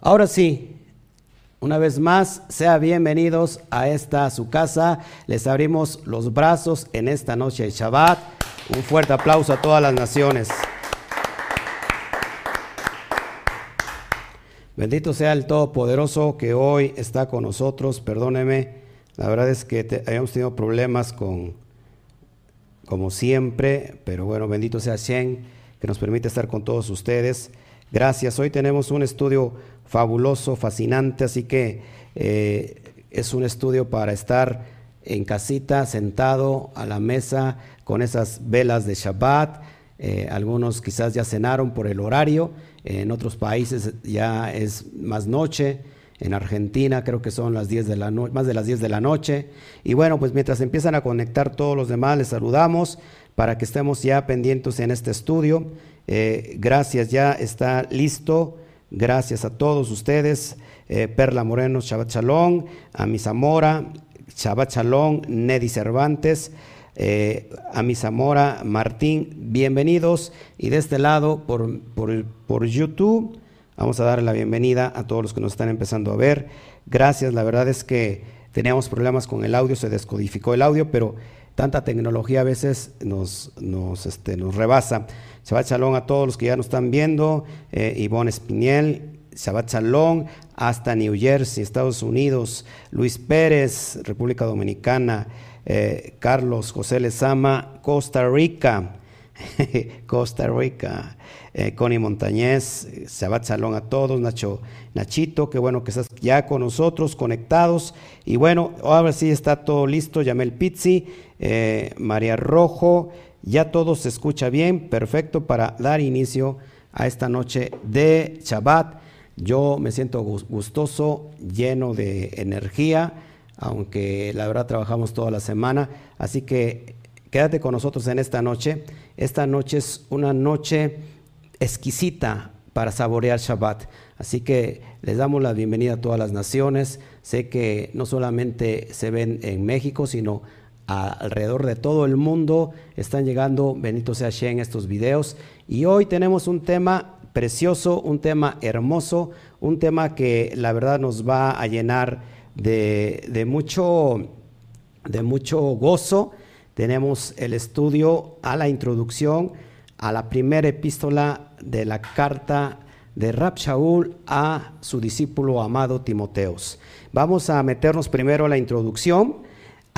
Ahora sí, una vez más, sean bienvenidos a esta su casa. Les abrimos los brazos en esta noche de Shabbat. Un fuerte aplauso a todas las naciones. Bendito sea el Todopoderoso que hoy está con nosotros. Perdóneme, la verdad es que habíamos tenido problemas con, como siempre, pero bueno, bendito sea Shen que nos permite estar con todos ustedes. Gracias. Hoy tenemos un estudio fabuloso, fascinante, así que eh, es un estudio para estar en casita, sentado a la mesa con esas velas de Shabbat. Eh, algunos quizás ya cenaron por el horario, en otros países ya es más noche. En Argentina creo que son las 10 de la más de las 10 de la noche. Y bueno, pues mientras empiezan a conectar todos los demás, les saludamos para que estemos ya pendientes en este estudio. Eh, gracias, ya está listo. Gracias a todos ustedes. Eh, Perla Moreno, Shabbat Shalom, a mi Zamora, Shabbat Neddy Cervantes, eh, a mi Zamora, Martín, bienvenidos. Y de este lado, por, por, por YouTube, vamos a dar la bienvenida a todos los que nos están empezando a ver. Gracias, la verdad es que teníamos problemas con el audio, se descodificó el audio, pero tanta tecnología a veces nos, nos, este, nos rebasa. Shabbat Shalom a todos los que ya nos están viendo, eh, Ivonne Espinel, Shabbat Shalom hasta New Jersey, Estados Unidos, Luis Pérez, República Dominicana, eh, Carlos José Lezama, Costa Rica, Costa Rica, eh, Connie Montañez, Shabbat Shalom a todos, Nacho, Nachito, qué bueno que estás ya con nosotros, conectados. Y bueno, ahora sí está todo listo, Yamel Pizzi, eh, María Rojo, ya todo se escucha bien, perfecto para dar inicio a esta noche de Shabbat. Yo me siento gustoso, lleno de energía, aunque la verdad trabajamos toda la semana, así que quédate con nosotros en esta noche. Esta noche es una noche exquisita para saborear Shabbat. Así que les damos la bienvenida a todas las naciones. Sé que no solamente se ven en México, sino alrededor de todo el mundo están llegando, bendito sea Shen, estos videos. Y hoy tenemos un tema precioso, un tema hermoso, un tema que la verdad nos va a llenar de, mucho, de mucho gozo. Tenemos el estudio a la introducción a la primera epístola de la carta de Rab Shaul a su discípulo amado Timoteos. Vamos a meternos primero a la introducción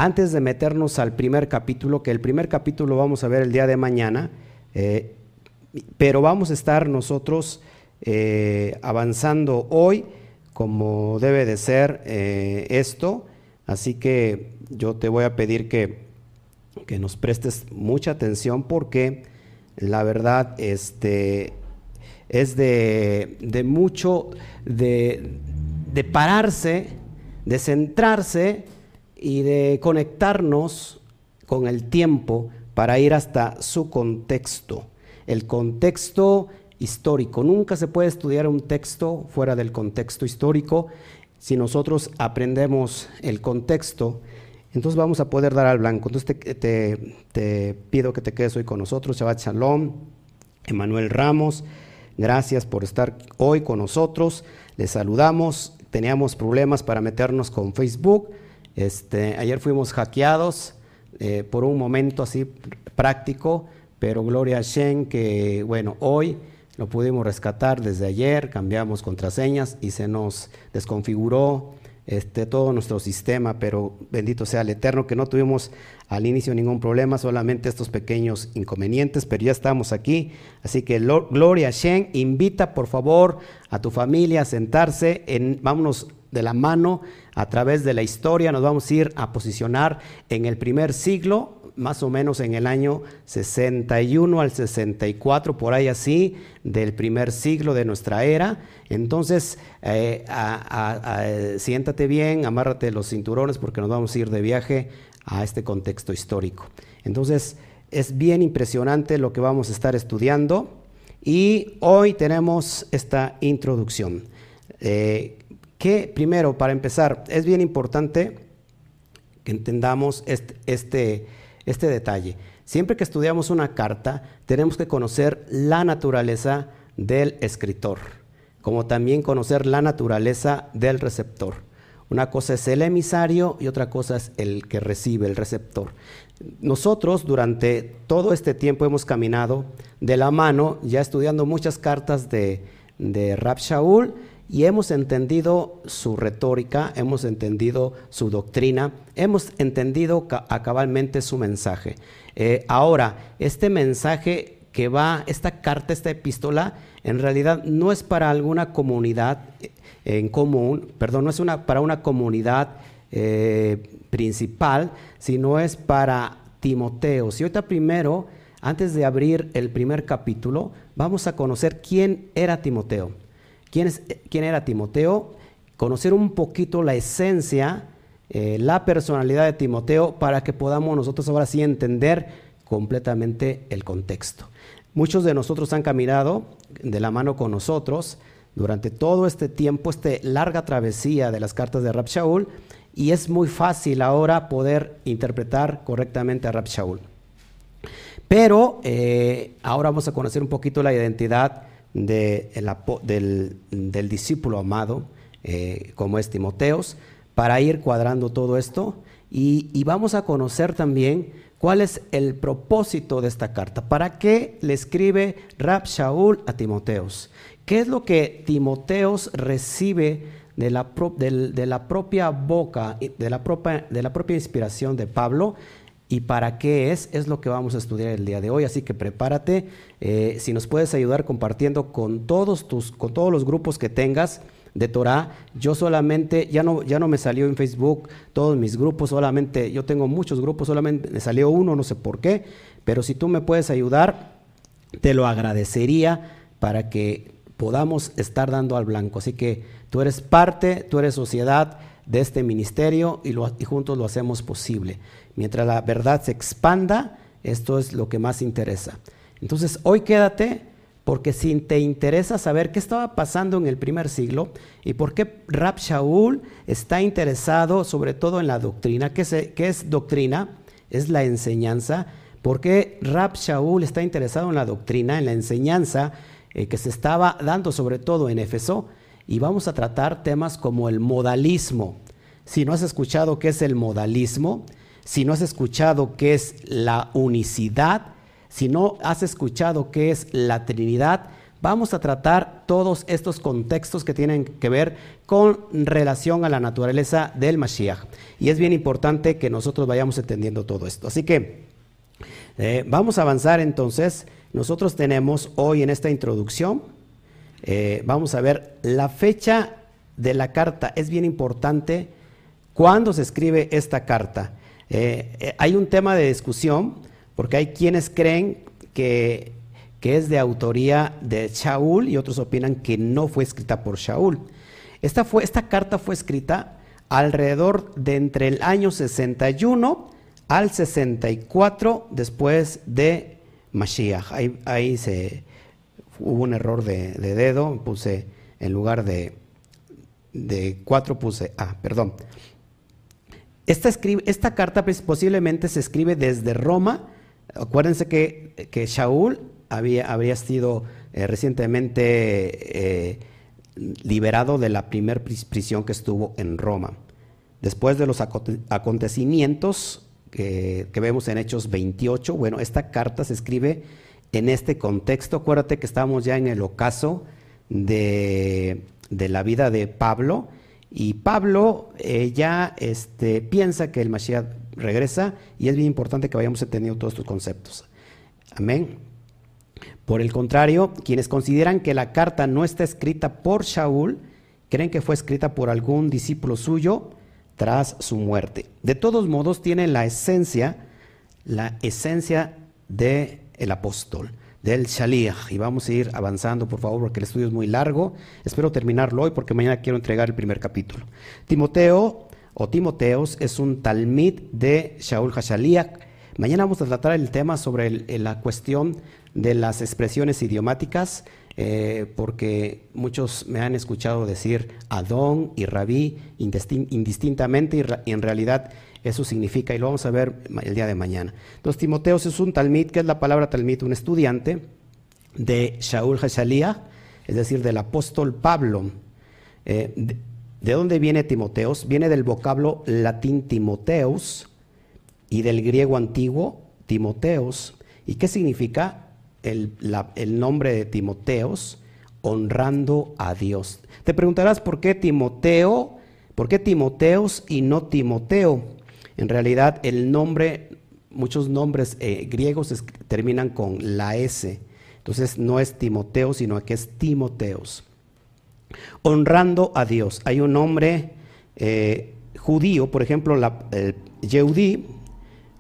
antes de meternos al primer capítulo, que el primer capítulo vamos a ver el día de mañana, eh, pero vamos a estar nosotros eh, avanzando hoy como debe de ser eh, esto, así que yo te voy a pedir que, que nos prestes mucha atención porque la verdad este, es de, de mucho, de, de pararse, de centrarse, y de conectarnos con el tiempo para ir hasta su contexto, el contexto histórico. Nunca se puede estudiar un texto fuera del contexto histórico. Si nosotros aprendemos el contexto, entonces vamos a poder dar al blanco. Entonces te, pido que te quedes hoy con nosotros. Shabbat Shalom, Emanuel Ramos, gracias por estar hoy con nosotros. Les saludamos. Teníamos problemas para meternos con Facebook este, ayer fuimos hackeados eh, por un momento así práctico, pero gloria a Shen que, bueno, hoy lo pudimos rescatar desde ayer, cambiamos contraseñas y se nos desconfiguró este, todo nuestro sistema, pero bendito sea el Eterno que no tuvimos al inicio ningún problema, solamente estos pequeños inconvenientes, pero ya estamos aquí. Así que Gloria Shen, invita por favor a tu familia a sentarse, en, vámonos de la mano a través de la historia, nos vamos a ir a posicionar en el primer siglo, más o menos en el año 61 al 64, por ahí así, del primer siglo de nuestra era. Entonces, eh, siéntate bien, amárrate los cinturones porque nos vamos a ir de viaje a este contexto histórico. Entonces, es bien impresionante lo que vamos a estar estudiando y hoy tenemos esta introducción. Eh, que primero, para empezar, es bien importante que entendamos este, este, detalle. Siempre que estudiamos una carta, tenemos que conocer la naturaleza del escritor. como también conocer la naturaleza del receptor. Una cosa es el emisario y otra cosa es el que recibe, el receptor. Nosotros durante todo este tiempo hemos caminado de la mano, ya estudiando muchas cartas de, de Rab Shaul y hemos entendido su retórica, hemos entendido su doctrina, hemos entendido acabalmente su mensaje. Eh, ahora, este mensaje que va, esta carta, esta epístola, en realidad no es para alguna comunidad eh, en común, perdón, no es para una comunidad eh, principal, sino es para Timoteo. Y ahorita primero, antes de abrir el primer capítulo, vamos a conocer quién era Timoteo. ¿Quién, era Timoteo? Conocer un poquito la esencia, eh, la personalidad de Timoteo, para que podamos nosotros ahora sí entender completamente el contexto. Muchos de nosotros han caminado de la mano con nosotros durante todo este tiempo, esta larga travesía de las cartas de Rab Shaul, y es muy fácil ahora poder interpretar correctamente a Rab Shaul. Pero eh, ahora vamos a conocer un poquito la identidad del, discípulo amado, eh, como es Timoteos, para ir cuadrando todo esto. Y, vamos a conocer también cuál es el propósito de esta carta. ¿Para qué le escribe Rab Shaul a Timoteos? ¿Qué es lo que Timoteos recibe de la, de la propia boca, de la propia, de la propia inspiración de Pablo? Y para qué es, es lo que vamos a estudiar el día de hoy. Así que prepárate, eh, si nos puedes ayudar compartiendo con todos, tus, con todos los grupos que tengas de Torah. Yo solamente, ya no, ya no me salió en Facebook todos mis grupos, solamente, yo tengo muchos grupos, solamente me salió uno, no sé por qué, pero si tú me puedes ayudar, te lo agradecería para que podamos estar dando al blanco. Así que tú eres parte, tú eres sociedad de este ministerio y, y juntos lo hacemos posible. Mientras la verdad se expanda, esto es lo que más interesa. Entonces, hoy quédate porque si te interesa saber qué estaba pasando en el primer siglo y por qué Rab Shaul está interesado sobre todo en la doctrina, ¿qué es, doctrina? Es la enseñanza. ¿Por qué Rab Shaul está interesado en la doctrina, en la enseñanza eh, que se estaba dando sobre todo en Éfeso? Y vamos a tratar temas como el modalismo. Si no has escuchado qué es el modalismo, si no has escuchado qué es la unicidad, si no has escuchado qué es la Trinidad, vamos a tratar todos estos contextos que tienen que ver con relación a la naturaleza del Mashiach. Y es bien importante que nosotros vayamos entendiendo todo esto. Así que eh, vamos a avanzar entonces. Nosotros tenemos hoy en esta introducción, eh, vamos a ver la fecha de la carta. Es bien importante cuándo se escribe esta carta. Eh, eh, hay un tema de discusión porque hay quienes creen que, es de autoría de Shaul y otros opinan que no fue escrita por Shaul. Esta, fue, esta carta fue escrita alrededor de entre el año 61 al 64 después de Mashiach. Ahí, se, hubo un error de, dedo, puse en lugar de, de 4 puse A, perdón. Esta, carta pues, posiblemente se escribe desde Roma. Acuérdense que, que Shaul había, habría sido eh, recientemente eh, liberado de la primera prisión que estuvo en Roma. Después de los acontecimientos que, vemos en Hechos 28, bueno, esta carta se escribe en este contexto. Acuérdate que estamos ya en el ocaso de, de la vida de Pablo y Pablo eh, ya este, piensa que el Mashiach regresa y es bien importante que vayamos entendiendo todos estos conceptos. Amén. Por el contrario, quienes consideran que la carta no está escrita por Shaul, creen que fue escrita por algún discípulo suyo tras su muerte. De todos modos, tiene la esencia, la esencia del el apóstol del Shaliach. Y vamos a ir avanzando, por favor, porque el estudio es muy largo. Espero terminarlo hoy porque mañana quiero entregar el primer capítulo. Timoteo o Timoteos es un talmid de Shaul Hashaliach. Mañana vamos a tratar el tema sobre la cuestión de las expresiones idiomáticas, eh, porque muchos me han escuchado decir Adón y Rabí indistintamente y en realidad eso significa, y lo vamos a ver el día de mañana. Entonces, Timoteos es un talmid, que es la palabra talmid, un estudiante de Shaul Hashalía. es decir, del apóstol Pablo. Eh, de, dónde viene Timoteos? Viene del vocablo latín Timoteus y del griego antiguo Timoteos. ¿Y qué significa el, el nombre de Timoteos? Honrando a Dios. Te preguntarás por qué Timoteo, por qué Timoteos y no Timoteo. En realidad el nombre, muchos nombres eh, griegos terminan con la S. Entonces no es Timoteo, sino que es Timoteos. Honrando a Dios. Hay un nombre eh, judío, por ejemplo, la,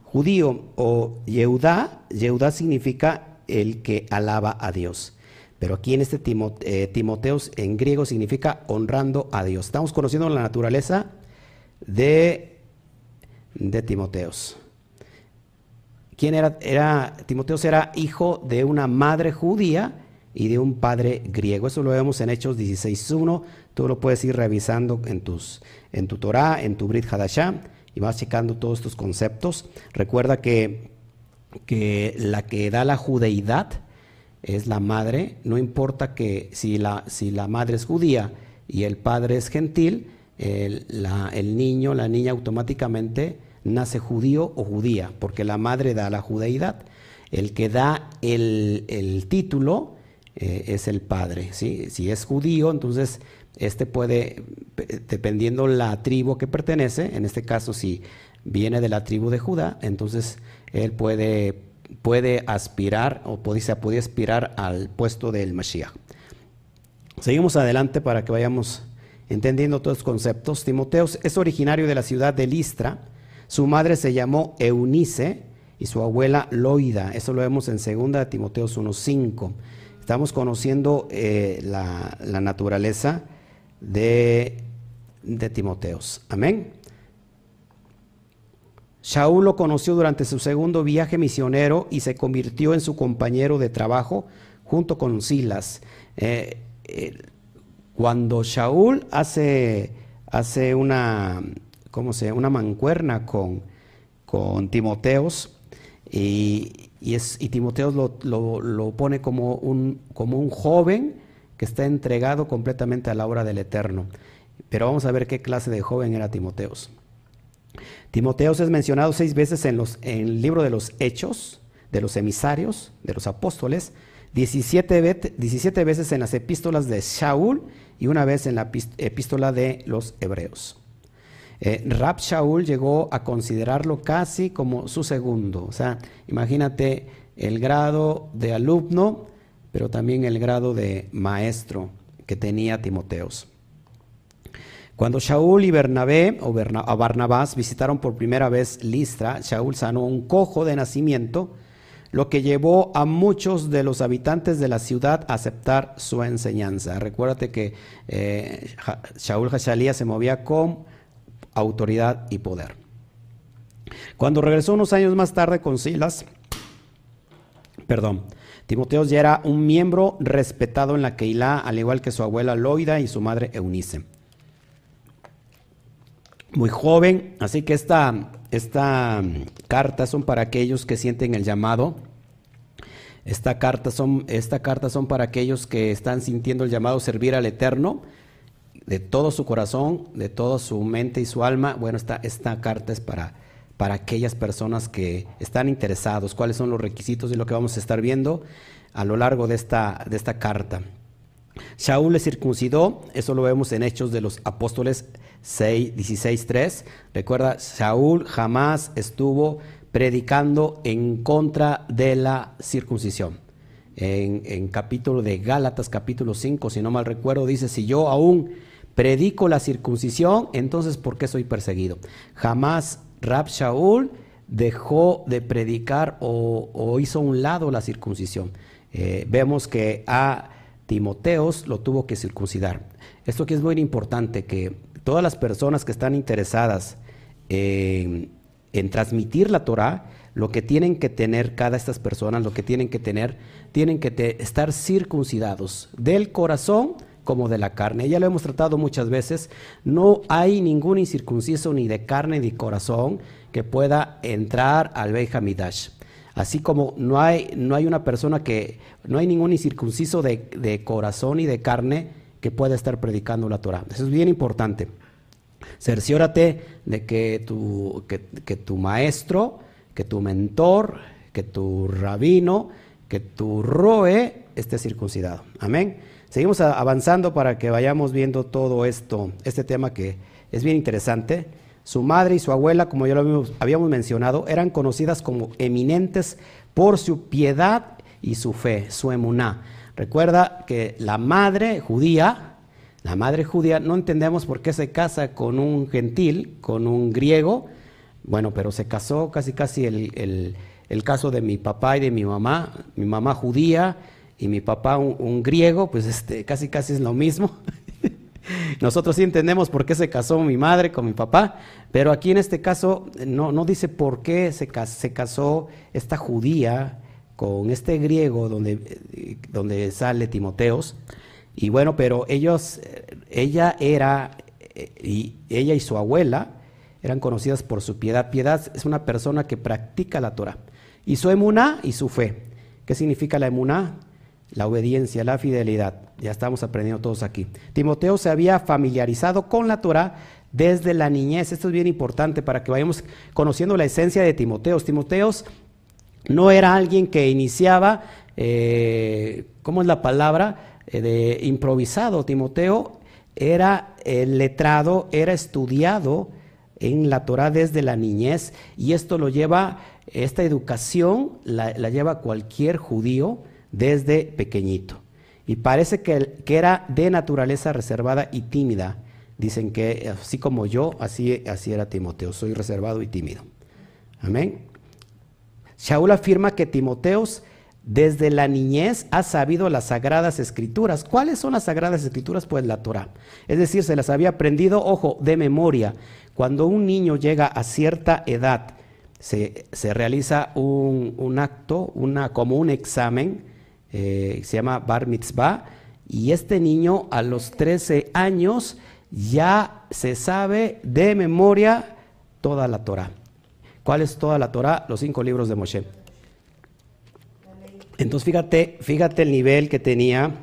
judío o Yehudá, Yehudá significa el que alaba a Dios. Pero aquí en este eh, Timoteos en griego significa honrando a Dios. Estamos conociendo la naturaleza de, de Timoteos. ¿Quién era, era? Timoteos era hijo de una madre judía y de un padre griego. Eso lo vemos en Hechos 16.1. Tú lo puedes ir revisando en, tus, en tu Torah, en tu Brit Hadashah, y vas checando todos estos conceptos. Recuerda que, que la que da la judeidad, es la madre, no importa que si la, si la madre es judía y el padre es gentil, el, niño, la niña automáticamente nace judío o judía, porque la madre da la judeidad. El que da el, título eh, es el padre. Si es judío, entonces este puede, dependiendo la tribu que pertenece, en este caso si viene de la tribu de Judá, entonces él puede puede aspirar o puede aspirar al puesto del Mashiach. Seguimos adelante para que vayamos entendiendo todos los conceptos. Timoteo es originario de la ciudad de Listra. Su madre se llamó Eunice y su abuela Loida. Eso lo vemos en 2 Timoteo 1.5. Estamos conociendo eh, la, naturaleza de, de Timoteos. Amén. Shaul lo conoció durante su segundo viaje misionero y se convirtió en su compañero de trabajo junto con Silas. Eh, eh, cuando Shaul hace, hace una, ¿cómo se, una mancuerna con, con Timoteos y, es, y Timoteos lo, lo, pone como un, como un joven que está entregado completamente a la obra del Eterno. Pero vamos a ver qué clase de joven era Timoteos. Timoteos es mencionado seis veces en, los, en el libro de los Hechos, de los emisarios, de los apóstoles, 17, 17 veces en las epístolas de Shaul y una vez en la epístola de los Hebreos. Eh, Rab Shaul llegó a considerarlo casi como su segundo. O sea, imagínate el grado de alumno, pero también el grado de maestro que tenía Timoteos. Cuando Shaul y Bernabé o Barnabás visitaron por primera vez Listra, Shaul sanó un cojo de nacimiento, lo que llevó a muchos de los habitantes de la ciudad a aceptar su enseñanza. Recuérdate que eh, Shaul Hashalía se movía con autoridad y poder. Cuando regresó unos años más tarde con Silas, perdón, Timoteo ya era un miembro respetado en la Keilah, al igual que su abuela Loida y su madre Eunice muy joven, así que esta, esta mm, carta son para aquellos que sienten el llamado. Esta carta, son, esta carta son para aquellos que están sintiendo el llamado a servir al Eterno de todo su corazón, de toda su mente y su alma. Bueno, esta, esta carta es para, para aquellas personas que están interesados, cuáles son los requisitos de lo que vamos a estar viendo a lo largo de esta, de esta carta. Shaul le circuncidó, eso lo vemos en Hechos de los Apóstoles 16.3. Recuerda, Saúl jamás estuvo predicando en contra de la circuncisión. En, capítulo de Gálatas, capítulo 5, si no mal recuerdo, dice, si yo aún predico la circuncisión, entonces ¿por qué soy perseguido? Jamás Rab Shaul dejó de predicar o, hizo un lado la circuncisión. Eh, vemos que a Timoteos lo tuvo que circuncidar. Esto que es muy importante, que todas las personas que están interesadas en, transmitir la Torah, lo que tienen que tener cada estas personas, lo que tienen que tener, tienen que estar circuncidados del corazón como de la carne. Ya lo hemos tratado muchas veces. No hay ningún incircunciso ni de carne ni de corazón que pueda entrar al Beit Así como no hay, no hay una persona que, no hay ningún incircunciso de, de corazón y de carne que pueda estar predicando la Torah. Eso es bien importante. Cerciórate de que tu, que tu maestro, que tu mentor, que tu rabino, que tu roe esté circuncidado. Amén. Seguimos avanzando para que vayamos viendo todo esto, este tema que es bien interesante. Su madre y su abuela, como ya lo habíamos mencionado, eran conocidas como eminentes por su piedad y su fe, su emuná. Recuerda que la madre judía, la madre judía, no entendemos por qué se casa con un gentil, con un griego, bueno, pero se casó casi casi el, el, caso de mi papá y de mi mamá, mi mamá judía y mi papá un, griego, pues este, casi casi es lo mismo. Nosotros sí entendemos por qué se casó mi madre con mi papá, pero aquí en este caso no, no dice por qué se, casó esta judía con este griego donde, donde sale Timoteos. Y bueno, pero ellos, ella era, y ella y su abuela eran conocidas por su piedad. Piedad es una persona que practica la Torah. Y su emuná y su fe. ¿Qué significa la emuná? La obediencia, la fidelidad. Ya estamos aprendiendo todos aquí. Timoteo se había familiarizado con la Torah desde la niñez. Esto es bien importante para que vayamos conociendo la esencia de Timoteos. Timoteos no era alguien que iniciaba, eh, ¿cómo es la palabra? Eh, de improvisado. Timoteo era el letrado, era estudiado en la Torah desde la niñez y esto lo lleva, esta educación la lleva cualquier judío desde pequeñito. Y parece que, era de naturaleza reservada y tímida. Dicen que así como yo, así, era Timoteo, soy reservado y tímido. Amén. Shaul afirma que Timoteos desde la niñez ha sabido las sagradas escrituras. ¿Cuáles son las sagradas escrituras? Pues la Torah. Es decir, se las había aprendido, ojo, de memoria. Cuando un niño llega a cierta edad, se, realiza un, acto, una, como un examen eh, se llama Bar Mitzvah, y este niño a los 13 años ya se sabe de memoria toda la Torah. ¿Cuál es toda la Torah? Los cinco libros de Moshe. Entonces fíjate, fíjate el nivel que tenía,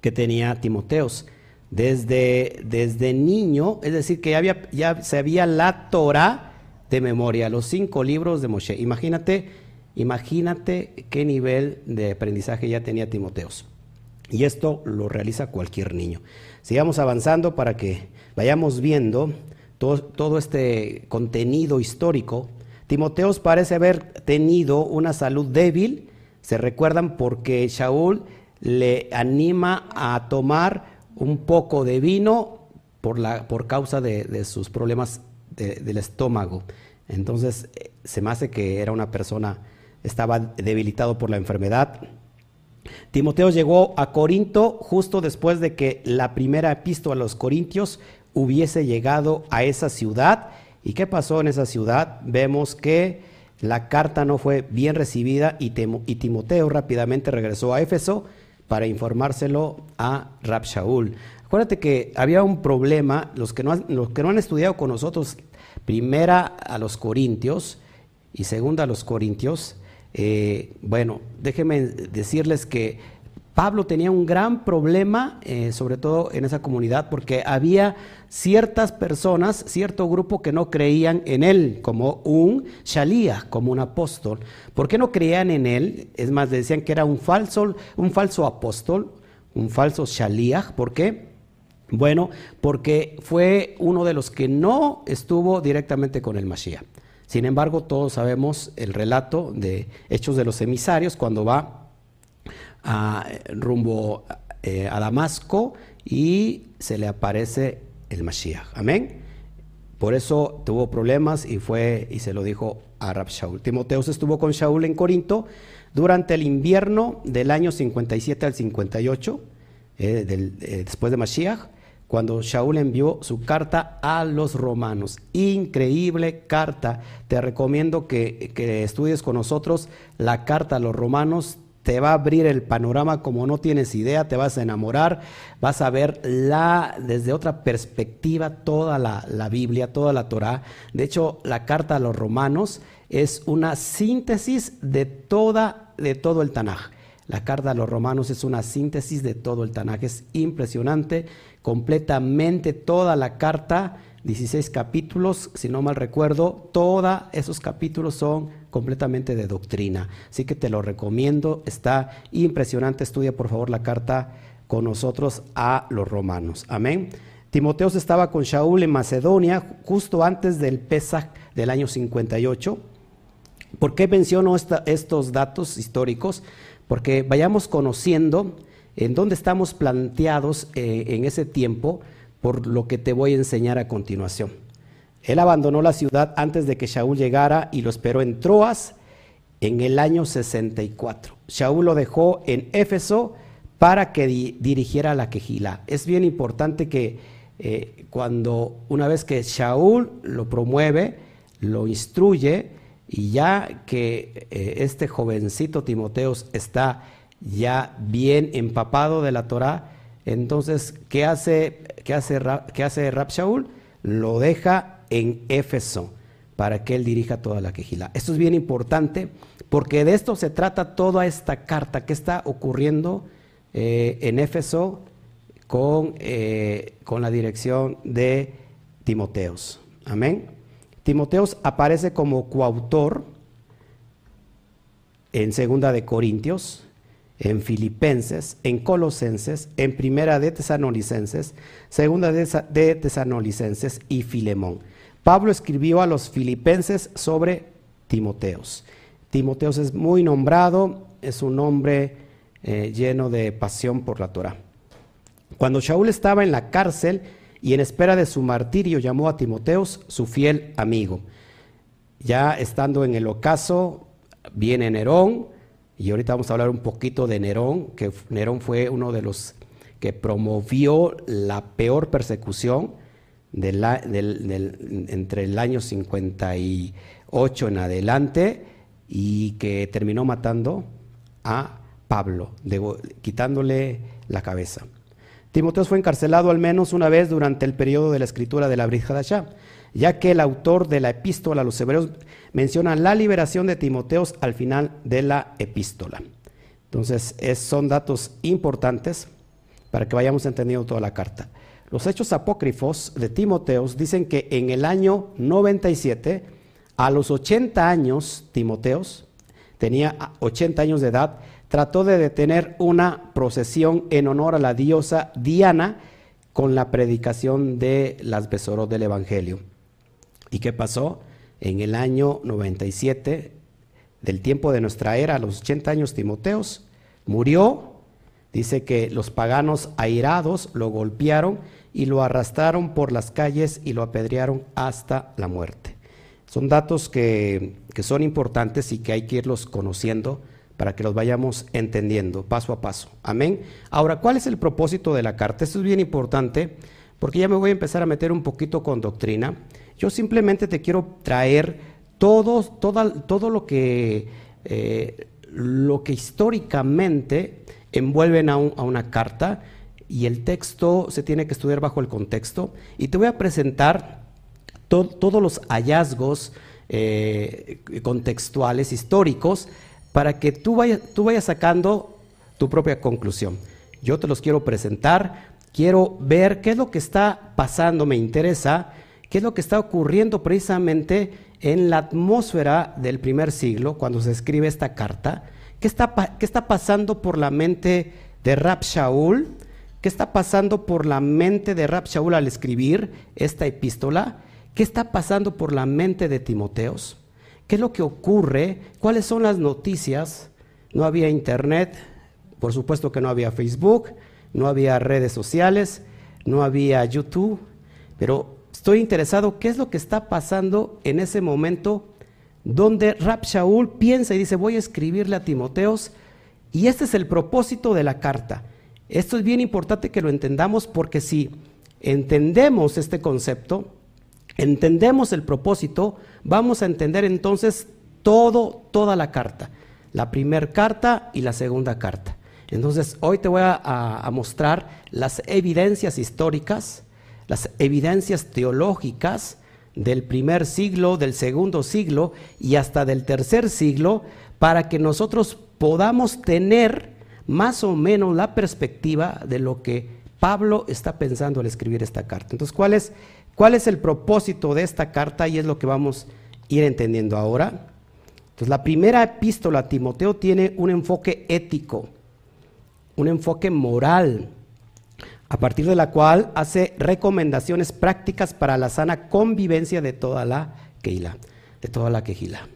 que tenía Timoteos. Desde, desde niño, es decir, que ya, había, ya sabía la Torah de memoria, los cinco libros de Moshe. Imagínate Imagínate qué nivel de aprendizaje ya tenía Timoteos. Y esto lo realiza cualquier niño. Sigamos avanzando para que vayamos viendo todo, este contenido histórico. Timoteos parece haber tenido una salud débil. Se recuerdan porque Shaul le anima a tomar un poco de vino por, la, por causa de, sus problemas del estómago. Entonces eh, se me hace que era una persona estaba debilitado por la enfermedad. Timoteo llegó a Corinto justo después de que la primera epístola a los Corintios hubiese llegado a esa ciudad. ¿Y qué pasó en esa ciudad? Vemos que la carta no fue bien recibida y, Timoteo rápidamente regresó a Éfeso para informárselo a Rab Shaul. Acuérdate que había un problema, los que, no los que no han estudiado con nosotros, primera a los Corintios y segunda a los Corintios, eh, bueno, déjenme decirles que Pablo tenía un gran problema, eh, sobre todo en esa comunidad, porque había ciertas personas, cierto grupo que no creían en él como un shalía, como un apóstol. ¿Por qué no creían en él? Es más, decían que era un falso, un falso apóstol, un falso shalía. ¿Por qué? Bueno, porque fue uno de los que no estuvo directamente con el Mashiach. Sin embargo, todos sabemos el relato de Hechos de los Emisarios cuando va a, rumbo eh, a Damasco y se le aparece el Mashiach. Amén. Por eso tuvo problemas y fue y se lo dijo a Rab Shaul. Timoteus estuvo con Shaul en Corinto durante el invierno del año 57 al 58, eh, eh, después de Mashiach cuando Shaul envió su carta a los romanos. Increíble carta. Te recomiendo que, estudies con nosotros la carta a los romanos. te va a abrir el panorama como no tienes idea, te vas a enamorar, vas a ver la, desde otra perspectiva toda la, la Biblia, toda la Torah. De hecho, la carta a los romanos es una síntesis de, toda, de todo el Tanaj. La carta a los romanos es una síntesis de todo el Tanaj. Es impresionante, completamente toda la carta 16 capítulos, si no mal recuerdo, todos esos capítulos son completamente de doctrina. Así que te lo recomiendo, está impresionante. Estudia por favor la carta con nosotros a los romanos. Amén. Timoteo estaba con Shaul en Macedonia justo antes del Pesach del año 58. ¿Por qué menciono estos datos históricos? Porque vayamos conociendo en dónde estamos planteados eh, en ese tiempo por lo que te voy a enseñar a continuación. Él abandonó la ciudad antes de que Shaul llegara y lo esperó en Troas en el año 64. Shaul lo dejó en Éfeso para que dirigiera la quejila. Es bien importante que eh, cuando una vez que Shaul lo promueve, lo instruye y ya que eh, este jovencito Timoteos está ya bien empapado de la Torah, entonces, ¿qué hace, qué hace, qué hace? Lo deja en Éfeso para que él dirija toda la quejila. Esto es bien importante porque de esto se trata toda esta carta que está ocurriendo eh, en Éfeso con, eh, con la dirección de Timoteos. Amén. Timoteos aparece como coautor en Segunda de Corintios, en Filipenses, en Colosenses, en Primera de Tesanolicenses, Segunda de Tesanolicenses y Filemón. Pablo escribió a los filipenses sobre Timoteos. Timoteos es muy nombrado, es un hombre eh, lleno de pasión por la Torah. Cuando Shaul estaba en la cárcel y en espera de su martirio, llamó a Timoteos su fiel amigo. Ya estando en el ocaso, viene Nerón, y ahorita vamos a hablar un poquito de Nerón, que Nerón fue uno de los que promovió la peor persecución entre el año 58 en adelante y que terminó matando a Pablo, quitándole la cabeza. Timoteo fue encarcelado al menos una vez durante el periodo de la escritura de la Brit ya que el autor de la epístola a los hebreos menciona la liberación de Timoteos al final de la epístola. Entonces, son datos importantes para que vayamos entendiendo toda la carta. Los hechos apócrifos de Timoteos dicen que en el año 97, a los 80 años, Timoteos tenía 80 años de edad, trató de detener una procesión en honor a la diosa Diana con la predicación de las besoros del Evangelio. ¿Y qué pasó? En el año 97 del tiempo de nuestra era, a los 80 años, Timoteos murió. Dice que los paganos airados lo golpearon y lo arrastraron por las calles y lo apedrearon hasta la muerte. Son datos que, que son importantes y que hay que irlos conociendo para que los vayamos entendiendo paso a paso. Amén. Ahora, ¿cuál es el propósito de la carta? Esto es bien importante porque ya me voy a empezar a meter un poquito con doctrina. Yo simplemente te quiero traer todo, lo, que, eh, lo que históricamente envuelven a, una carta y el texto se tiene que estudiar bajo el contexto. Y te voy a presentar todos los hallazgos eh, contextuales, históricos, para que tú, tú vayas sacando tu propia conclusión. Yo te los quiero presentar, quiero ver qué es lo que está pasando, me interesa qué es lo que está ocurriendo precisamente en la atmósfera del primer siglo, cuando se escribe esta carta, qué está, qué está pasando por la mente de Rab Shaul, qué está pasando por la mente de Rab Shaul al escribir esta epístola, qué está pasando por la mente de Timoteos, qué es lo que ocurre, cuáles son las noticias. No había internet, por supuesto que no había Facebook, no había redes sociales, no había YouTube, pero estoy interesado qué es lo que está pasando en ese momento donde Rab Shaul piensa y dice, voy a escribirle a Timoteos, y este es el propósito de la carta. Esto es bien importante que lo entendamos porque si entendemos este concepto, entendemos el propósito, vamos a entender entonces todo, toda la carta. la primera carta y la segunda carta. Entonces, hoy te voy a, mostrar las evidencias históricas, las evidencias teológicas del primer siglo, del segundo siglo y hasta del tercer siglo, para que nosotros podamos tener más o menos la perspectiva de lo que Pablo está pensando al escribir esta carta. Entonces, ¿cuál es, cuál es el propósito de esta carta? Y es lo que vamos a ir entendiendo ahora. Entonces, la primera epístola a Timoteo tiene un enfoque ético, un enfoque moral, a partir de la cual hace recomendaciones prácticas para la sana convivencia de toda la Keila, de toda la quejila.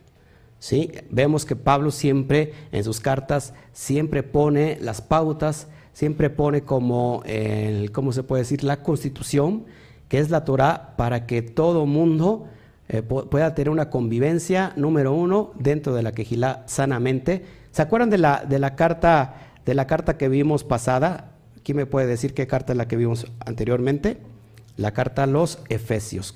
¿Sí? Vemos que Pablo siempre en sus cartas siempre pone las pautas, siempre pone como el, ¿cómo se puede decir? La constitución, que es la Torah, para que todo mundo eh, pueda tener una convivencia, número uno, dentro de la quejilá sanamente. ¿Se acuerdan de la, de la, carta, de la carta que vimos pasada? ¿Quién me puede decir qué carta es la que vimos anteriormente? La carta a los Efesios.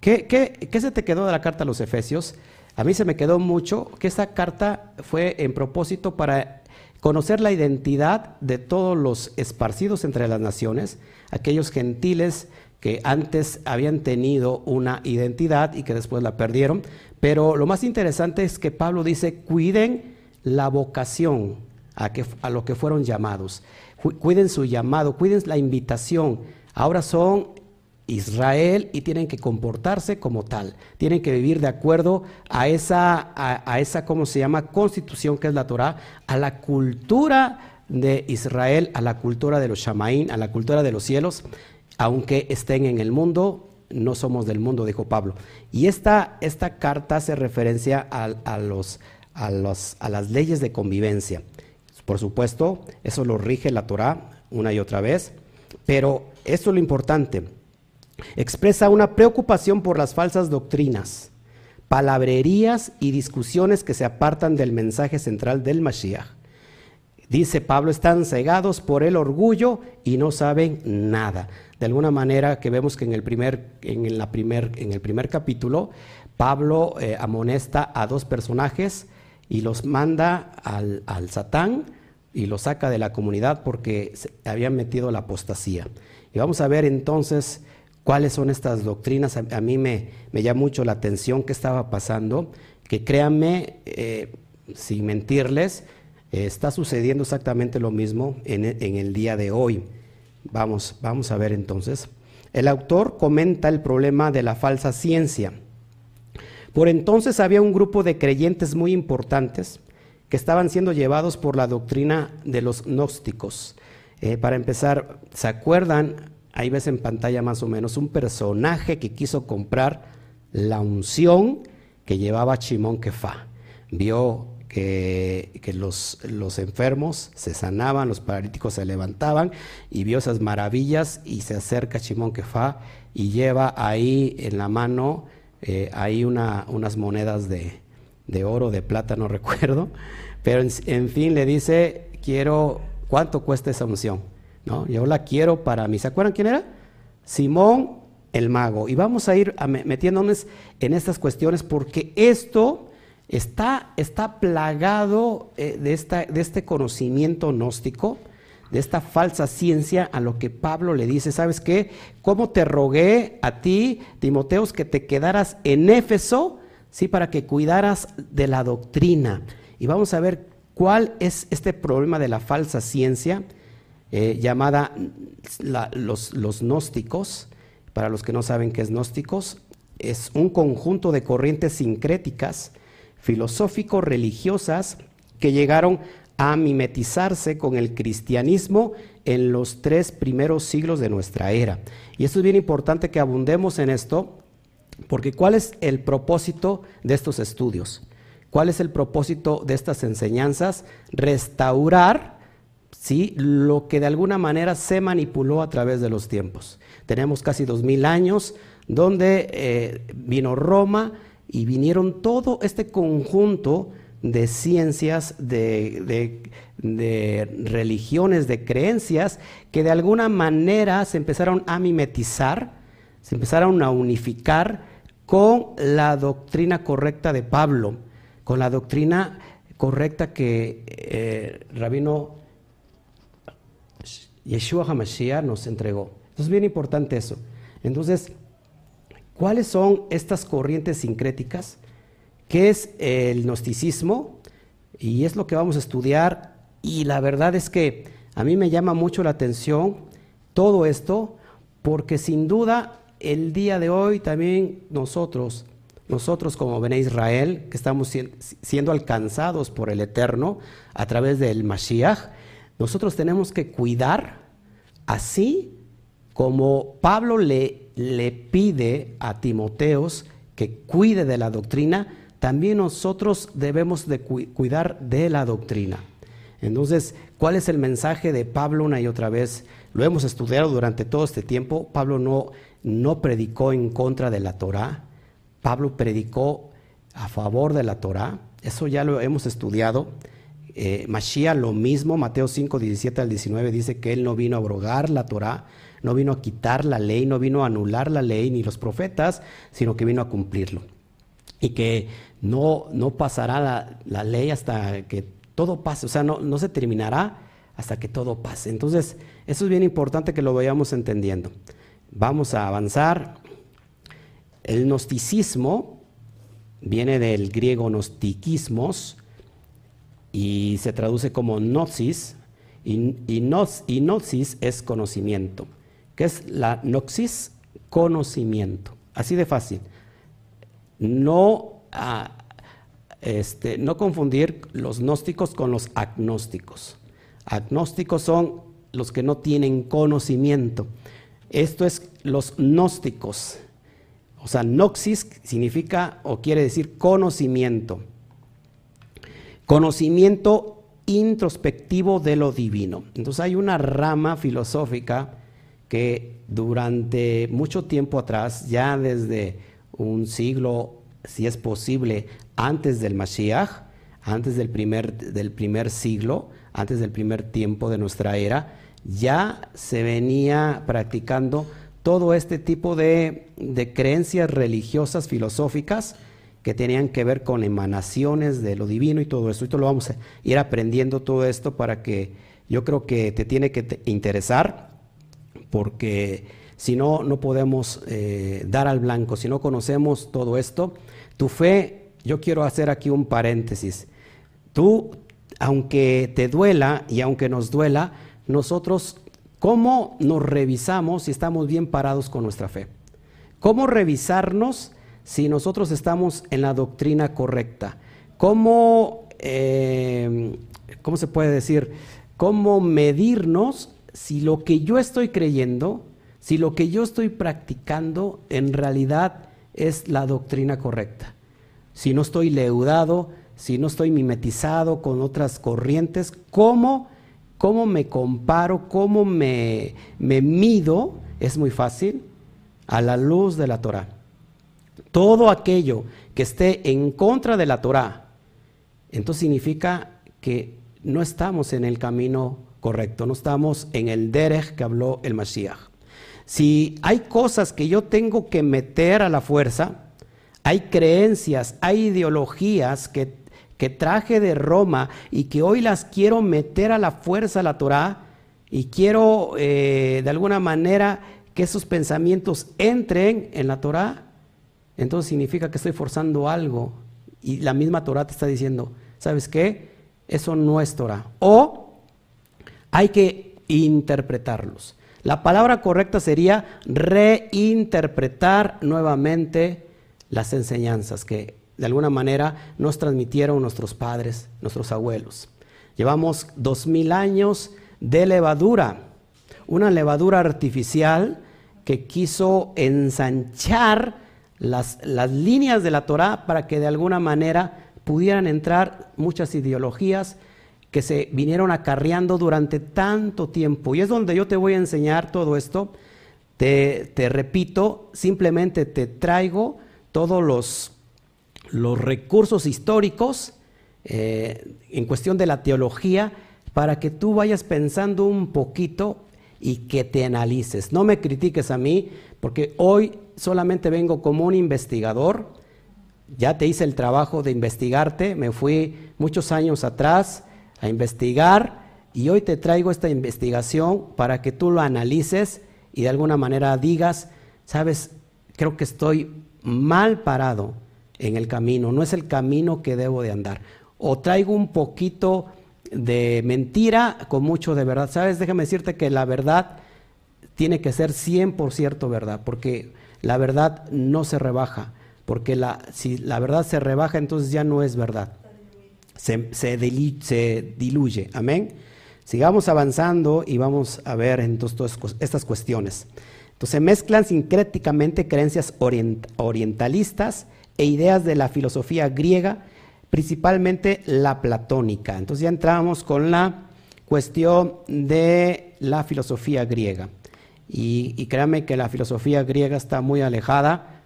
¿Qué, qué, qué se te quedó de la carta a los Efesios? A mí se me quedó mucho que esta carta fue en propósito para conocer la identidad de todos los esparcidos entre las naciones, aquellos gentiles que antes habían tenido una identidad y que después la perdieron. Pero lo más interesante es que Pablo dice, cuiden la vocación a, que, a lo que fueron llamados, cuiden su llamado, cuiden la invitación. Ahora son Israel y tienen que comportarse como tal, tienen que vivir de acuerdo a esa, a, esa ¿cómo se llama?, constitución que es la Torah, a la cultura de Israel, a la cultura de los Shamaín, a la cultura de los cielos aunque estén en el mundo, no somos del mundo, dijo Pablo. Y esta, esta carta hace referencia a, a, los, a las leyes de convivencia. Por supuesto, eso lo rige la Torah una y otra vez, pero esto es lo importante. Expresa una preocupación por las falsas doctrinas, palabrerías y discusiones que se apartan del mensaje central del Mashiach. Dice Pablo, están cegados por el orgullo y no saben nada de alguna manera que vemos que en el primer, en la primer, en el primer capítulo, Pablo eh, amonesta a dos personajes y los manda al, Satán y los saca de la comunidad porque habían metido la apostasía. Y vamos a ver entonces cuáles son estas doctrinas. A, mí me, me, llama mucho la atención qué estaba pasando, que créanme, eh, sin mentirles, eh, está sucediendo exactamente lo mismo en, en el día de hoy. Vamos, vamos a ver entonces. El autor comenta el problema de la falsa ciencia. Por entonces había un grupo de creyentes muy importantes que estaban siendo llevados por la doctrina de los gnósticos. Eh, para empezar, ¿se acuerdan? Ahí ves en pantalla más o menos un personaje que quiso comprar la unción que llevaba Chimón Kefa. Vio que, los, enfermos se sanaban, los paralíticos se levantaban y vio esas maravillas y se acerca Chimón Kefa y lleva ahí en la mano eh, ahí una, unas monedas de, de, oro, de plata, no recuerdo, pero en, fin le dice, quiero, ¿cuánto cuesta esa unción? ¿No? Yo la quiero para mí. ¿Se acuerdan quién era? Simón el mago. Y vamos a ir metiéndonos en estas cuestiones porque esto está, está plagado eh, de, esta, de este conocimiento gnóstico, de esta falsa ciencia a lo que Pablo le dice, ¿sabes qué? ¿Cómo te rogué a ti, Timoteos, que te quedaras en Éfeso, sí, para que cuidaras de la doctrina? Y vamos a ver cuál es este problema de la falsa ciencia, eh, llamada los, los gnósticos. Para los que no saben qué es gnósticos, es un conjunto de corrientes sincréticas filosófico-religiosas que llegaron a mimetizarse con el cristianismo en los tres primeros siglos de nuestra era. Y esto es bien importante que abundemos en esto, porque ¿cuál es el propósito de estos estudios? ¿Cuál es el propósito de estas enseñanzas? Restaurar ¿sí? lo que de alguna manera se manipuló a través de los tiempos. Tenemos casi dos mil años donde eh, vino Roma, y vinieron todo este conjunto de ciencias, de, religiones, de creencias, que de alguna manera se empezaron a mimetizar, se empezaron a unificar con la doctrina correcta de Pablo, con la doctrina correcta que eh, Rabino Yeshua HaMashiach nos entregó. Entonces es bien importante eso. Entonces, ¿cuáles son estas corrientes sincréticas? ¿Qué es el gnosticismo? Y es lo que vamos a estudiar. Y la verdad es que a mí me llama mucho la atención todo esto, porque sin duda el día de hoy también nosotros, nosotros como Bene Israel, que estamos siendo alcanzados por el Eterno a través del Mashiach, nosotros tenemos que cuidar así como Pablo le, le pide a Timoteos que cuide de la doctrina, también nosotros debemos de cuidar de la doctrina. Entonces, ¿cuál es el mensaje de Pablo una y otra vez? Lo hemos estudiado durante todo este tiempo. Pablo no, no predicó en contra de la Torah. Pablo predicó a favor de la Torah. Eso ya lo hemos estudiado. Eh, lo mismo, Mateo 5, 17 al 19 dice que él no vino a abrogar la Torah, no vino a quitar la ley, no vino a anular la ley ni los profetas, sino que vino a cumplirlo. Y que no, no pasará la, ley hasta que todo pase, o sea, no, se terminará hasta que todo pase. Entonces, eso es bien importante que lo vayamos entendiendo. Vamos a avanzar. El gnosticismo viene del griego gnostiquismos, y se traduce como noxis, y, noxis es conocimiento. ¿Qué es la noxis? Conocimiento. Así de fácil. No, este, no confundir los gnósticos con los agnósticos. Agnósticos son los que no tienen conocimiento. Esto es los gnósticos. O sea, noxis significa o quiere decir conocimiento. Conocimiento introspectivo de lo divino. Entonces hay una rama filosófica que durante mucho tiempo atrás, ya desde un siglo, si es posible, antes del Mashiach, antes del primer, del primer siglo, antes del primer tiempo de nuestra era, ya se venía practicando todo este tipo de, de creencias religiosas, filosóficas, que tenían que ver con emanaciones de lo divino y todo esto. Todo lo vamos a ir aprendiendo todo esto para que yo creo que te tiene que interesar, porque si no, no podemos eh, dar al blanco, si no conocemos todo esto. Tu fe, yo quiero hacer aquí un paréntesis. Tú, aunque te duela y aunque nos duela, nosotros, ¿cómo nos revisamos si estamos bien parados con nuestra fe? ¿Cómo revisarnos? si nosotros estamos en la doctrina correcta. ¿Cómo, eh, ¿cómo se puede decir? ¿Cómo medirnos si lo que yo estoy creyendo, si lo que yo estoy practicando en realidad es la doctrina correcta? Si no estoy leudado, si no estoy mimetizado con otras corrientes, ¿cómo, cómo me comparo, cómo me, me mido? Es muy fácil, a la luz de la Torah todo aquello que esté en contra de la Torah, entonces significa que no estamos en el camino correcto, no estamos en el derech que habló el Mashiach. Si hay cosas que yo tengo que meter a la fuerza, hay creencias, hay ideologías que, que traje de Roma y que hoy las quiero meter a la fuerza a la Torah y quiero eh, de alguna manera que esos pensamientos entren en la Torah, entonces significa que estoy forzando algo y la misma Torah te está diciendo, ¿sabes qué? Eso no es Torah. O hay que interpretarlos. La palabra correcta sería reinterpretar nuevamente las enseñanzas que de alguna manera nos transmitieron nuestros padres, nuestros abuelos. Llevamos dos mil años de levadura, una levadura artificial que quiso ensanchar las, líneas de la Torah para que de alguna manera pudieran entrar muchas ideologías que se vinieron acarreando durante tanto tiempo. Y es donde yo te voy a enseñar todo esto. Te, repito, simplemente te traigo todos los, los recursos históricos eh, en cuestión de la teología para que tú vayas pensando un poquito y que te analices. No me critiques a mí, porque hoy solamente vengo como un investigador ya te hice el trabajo de investigarte, me fui muchos años atrás a investigar y hoy te traigo esta investigación para que tú lo analices y de alguna manera digas, sabes, creo que estoy mal parado en el camino, no es el camino que debo de andar. O traigo un poquito de mentira con mucho de verdad. Sabes, déjame decirte que la verdad tiene que ser 100% verdad, porque la verdad no se rebaja, porque la, si la verdad se rebaja, entonces ya no es verdad. Se, se, diluye. Amén. Sigamos avanzando y vamos a ver entonces todas estas cuestiones. Entonces mezclan sincréticamente creencias orientalistas e ideas de la filosofía griega, principalmente la platónica. Entonces ya entramos con la cuestión de la filosofía griega. Y, y créanme que la filosofía griega está muy alejada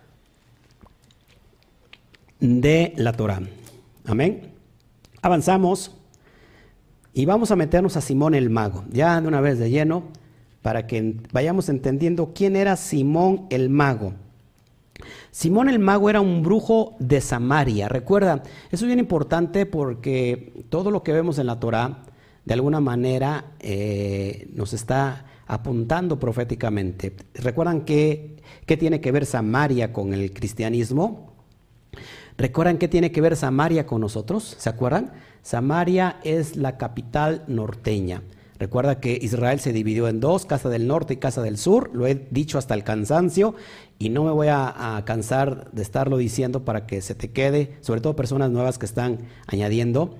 de la Torah. Amén. Avanzamos y vamos a meternos a Simón el mago, ya de una vez de lleno, para que vayamos entendiendo quién era Simón el mago. Simón el mago era un brujo de Samaria. Recuerda, eso es bien importante porque todo lo que vemos en la Torah, de alguna manera, eh, nos está apuntando proféticamente. ¿Recuerdan qué, qué tiene que ver Samaria con el cristianismo? ¿Recuerdan qué tiene que ver Samaria con nosotros? ¿Se acuerdan? Samaria es la capital norteña. Recuerda que Israel se dividió en dos, casa del norte y casa del sur, lo he dicho hasta el cansancio y no me voy a, cansar de estarlo diciendo para que se te quede, sobre todo personas nuevas que están añadiendo.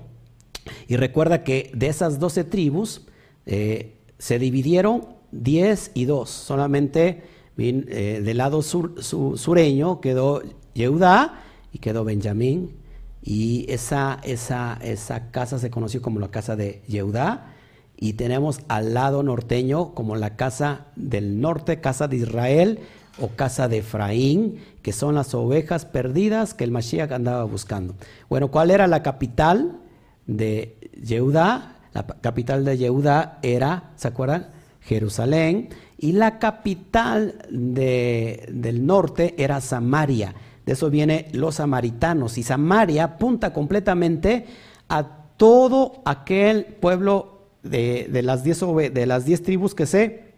Y recuerda que de esas doce tribus eh, se dividieron diez y dos, solamente eh, del lado sureño quedó Yehudá y quedó Benjamín y esa, esa, esa casa se conoció como la casa de Yehudá y tenemos al lado norteño como la casa del norte, casa de Israel o casa de Efraín, que son las ovejas perdidas que el Mashiach andaba buscando. Bueno, ¿cuál era la capital de Yehudá? La capital de Yehudá era, ¿se acuerdan? Jerusalén. Y la capital de, del norte era Samaria. De eso viene los samaritanos. Y Samaria apunta completamente a todo aquel pueblo de, las diez, de las diez tribus que se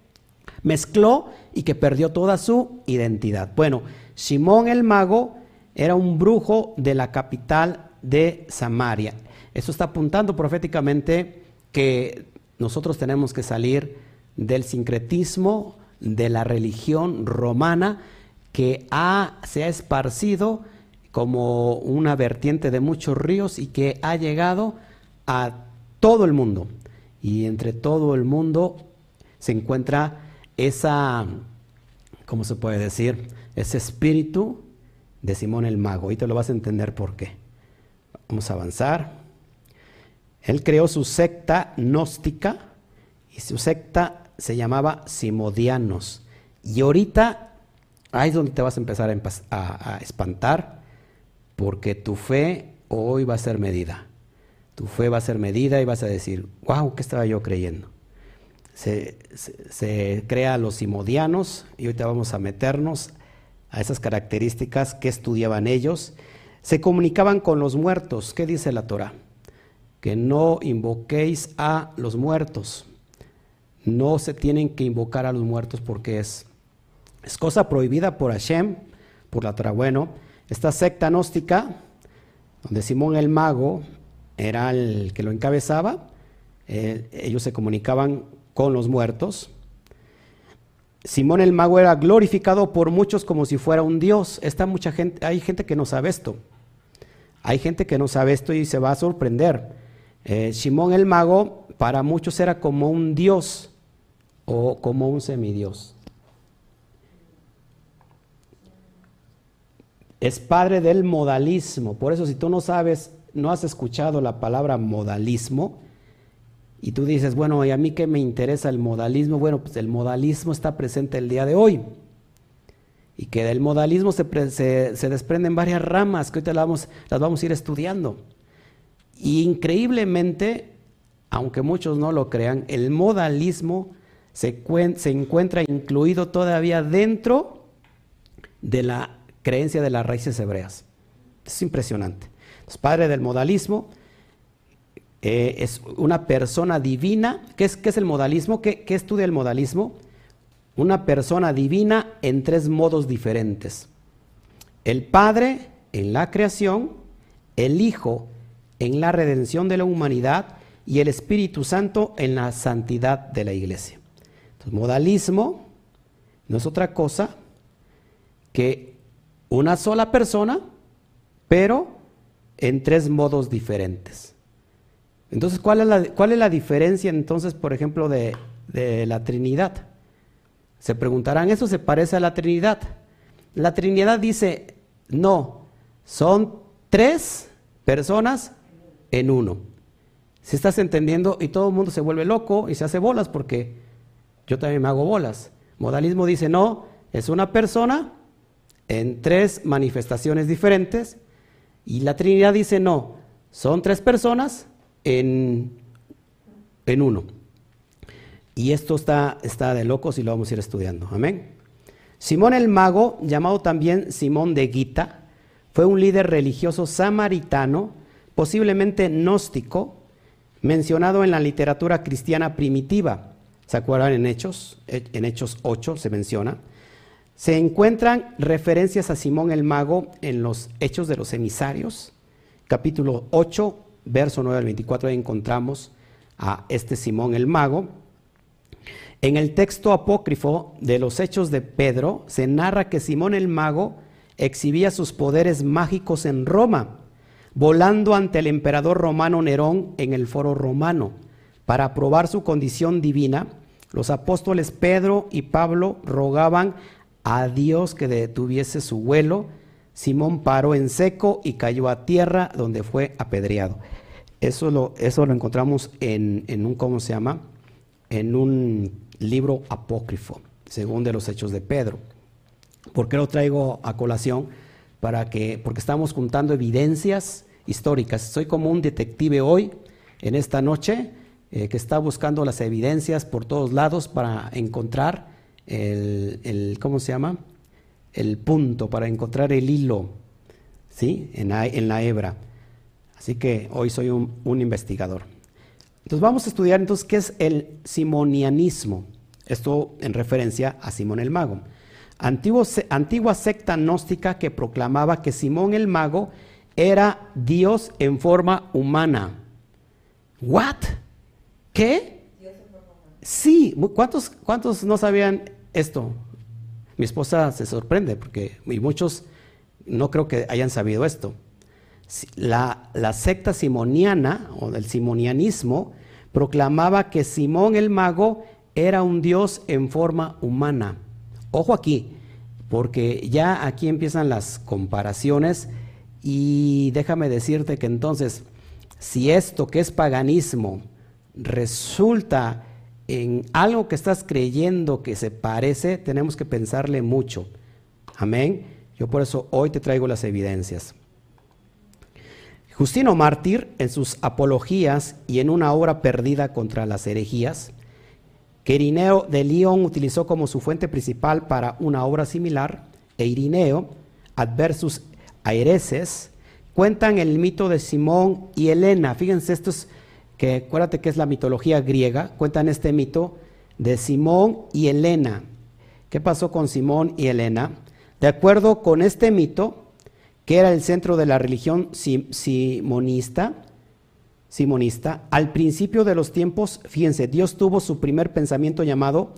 mezcló y que perdió toda su identidad. Bueno, Simón el mago era un brujo de la capital de Samaria. Eso está apuntando proféticamente que nosotros tenemos que salir del sincretismo, de la religión romana que ha, se ha esparcido como una vertiente de muchos ríos y que ha llegado a todo el mundo y entre todo el mundo se encuentra esa, ¿cómo se puede decir? Ese espíritu de Simón el Mago. Y te lo vas a entender por qué. Vamos a avanzar. Él creó su secta gnóstica y su secta se llamaba Simodianos. Y ahorita ahí es donde te vas a empezar a, a espantar porque tu fe hoy va a ser medida. Tu fe va a ser medida y vas a decir, wow, ¿qué estaba yo creyendo? Se, crea los simodianos y ahorita vamos a meternos a esas características que estudiaban ellos. Se comunicaban con los muertos. ¿Qué dice la Torah? Que no invoquéis a los muertos. No se tienen que invocar a los muertos porque es, es cosa prohibida por Hashem, por la. Bueno, esta secta gnóstica, donde Simón el mago era el que lo encabezaba, eh, ellos se comunicaban con los muertos. Simón el mago era glorificado por muchos como si fuera un dios. Está mucha gente, hay gente que no sabe esto. Hay gente que no sabe esto y se va a sorprender. Eh, Simón el mago para muchos era como un dios o como un semidios. Es padre del modalismo. Por eso si tú no sabes no has escuchado la palabra modalismo y tú dices, bueno, ¿y a mí qué me interesa el modalismo? Bueno, pues el modalismo está presente el día de hoy. Y que del modalismo se, desprenden varias ramas que ahorita las vamos, las vamos a ir estudiando. Y increíblemente, aunque muchos no lo crean, el modalismo se, se encuentra incluido todavía dentro de la creencia de las raíces hebreas. Es impresionante. El padre del modalismo eh, es una persona divina. ¿Qué es, es el modalismo? ¿Qué, ¿Qué estudia el modalismo? Una persona divina en tres modos diferentes. El Padre en la creación, el Hijo en la redención de la humanidad y el Espíritu Santo en la santidad de la iglesia. Entonces, modalismo no es otra cosa que una sola persona, pero en tres modos diferentes. Entonces, ¿cuál es la, cuál es la diferencia entonces, por ejemplo, de, de la Trinidad? Se preguntarán, ¿eso se parece a la Trinidad? La Trinidad dice, no, son tres personas en uno. Si estás entendiendo y todo el mundo se vuelve loco y se hace bolas porque yo también me hago bolas. Modalismo dice, no, es una persona en tres manifestaciones diferentes y la Trinidad dice, no, son tres personas en, en uno. Y esto está, está de locos y lo vamos a ir estudiando. Amén. Simón el mago, llamado también Simón de Gita, fue un líder religioso samaritano, posiblemente gnóstico, mencionado en la literatura cristiana primitiva. ¿Se acuerdan en Hechos? En Hechos 8 se menciona. Se encuentran referencias a Simón el Mago en los Hechos de los Emisarios, capítulo 8, verso 9 al 24, ahí encontramos a este Simón el Mago. En el texto apócrifo de los Hechos de Pedro se narra que Simón el Mago exhibía sus poderes mágicos en Roma, volando ante el emperador romano Nerón en el foro romano. Para probar su condición divina, los apóstoles Pedro y Pablo rogaban a Dios que detuviese su vuelo. Simón paró en seco y cayó a tierra donde fue apedreado. Eso lo, eso lo encontramos en, en un, ¿cómo se llama? En un libro apócrifo, según de los Hechos de Pedro. ¿Por qué lo traigo a colación? Para que, porque estamos juntando evidencias históricas. Soy como un detective hoy, en esta noche, eh, que está buscando las evidencias por todos lados para encontrar el, ¿cómo se llama? El punto, para encontrar el hilo, ¿sí? En la, en la hebra. Así que hoy soy un, un investigador. Entonces vamos a estudiar entonces qué es el simonianismo. Esto en referencia a Simón el Mago antigua secta gnóstica que proclamaba que Simón el Mago era Dios en forma humana. ¿What? ¿Qué? Sí, ¿cuántos, ¿cuántos no sabían esto? Mi esposa se sorprende porque y muchos no creo que hayan sabido esto. La, la secta simoniana o del simonianismo proclamaba que Simón el mago era un Dios en forma humana. Ojo aquí, porque ya aquí empiezan las comparaciones y déjame decirte que entonces, si esto que es paganismo resulta en algo que estás creyendo que se parece, tenemos que pensarle mucho. Amén. Yo por eso hoy te traigo las evidencias. Justino Mártir, en sus apologías y en una obra perdida contra las herejías, que Irineo de León utilizó como su fuente principal para una obra similar, e Irineo, adversus Aereses, cuentan el mito de Simón y Helena. Fíjense, esto es que acuérdate que es la mitología griega, cuentan este mito de Simón y Helena. ¿Qué pasó con Simón y Helena? De acuerdo con este mito, que era el centro de la religión simonista, simonista, al principio de los tiempos, fíjense, Dios tuvo su primer pensamiento llamado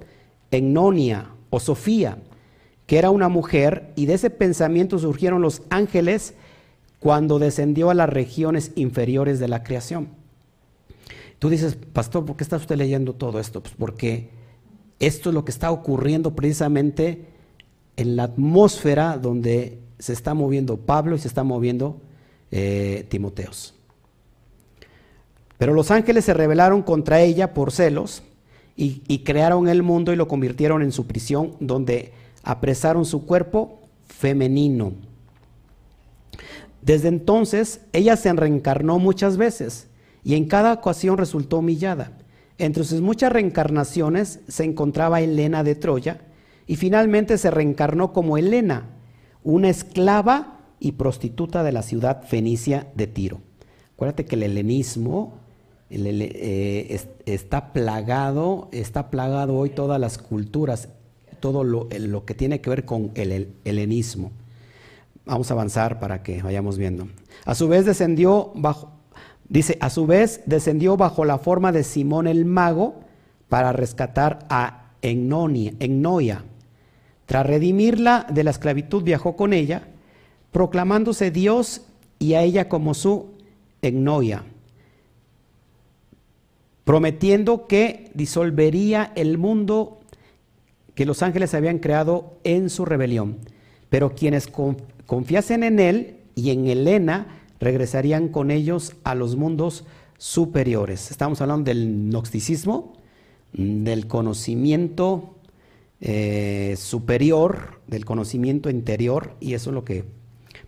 Egnonia o Sofía, que era una mujer, y de ese pensamiento surgieron los ángeles cuando descendió a las regiones inferiores de la creación. Tú dices, pastor, ¿por qué está usted leyendo todo esto? Pues porque esto es lo que está ocurriendo precisamente en la atmósfera donde se está moviendo Pablo y se está moviendo eh, Timoteos. Pero los ángeles se rebelaron contra ella por celos y, crearon el mundo y lo convirtieron en su prisión, donde apresaron su cuerpo femenino. Desde entonces, ella se reencarnó muchas veces y en cada ocasión resultó humillada. Entre sus muchas reencarnaciones se encontraba Helena de Troya y finalmente se reencarnó como Helena, una esclava y prostituta de la ciudad fenicia de Tiro. Acuérdate que el helenismo eh, está plagado, está plagado hoy todas las culturas, todo lo, lo, que tiene que ver con el helenismo. Vamos a avanzar para que vayamos viendo. A su vez descendió bajo, dice, a su vez descendió bajo la forma de Simón el mago para rescatar a Ennoia. Tras redimirla de la esclavitud viajó con ella, proclamándose Dios y a ella como su Ennoia prometiendo que disolvería el mundo que los ángeles habían creado en su rebelión. Pero quienes confiasen en él y en Helena regresarían con ellos a los mundos superiores. Estamos hablando del gnosticismo, del conocimiento eh, superior, del conocimiento interior, y eso es lo que,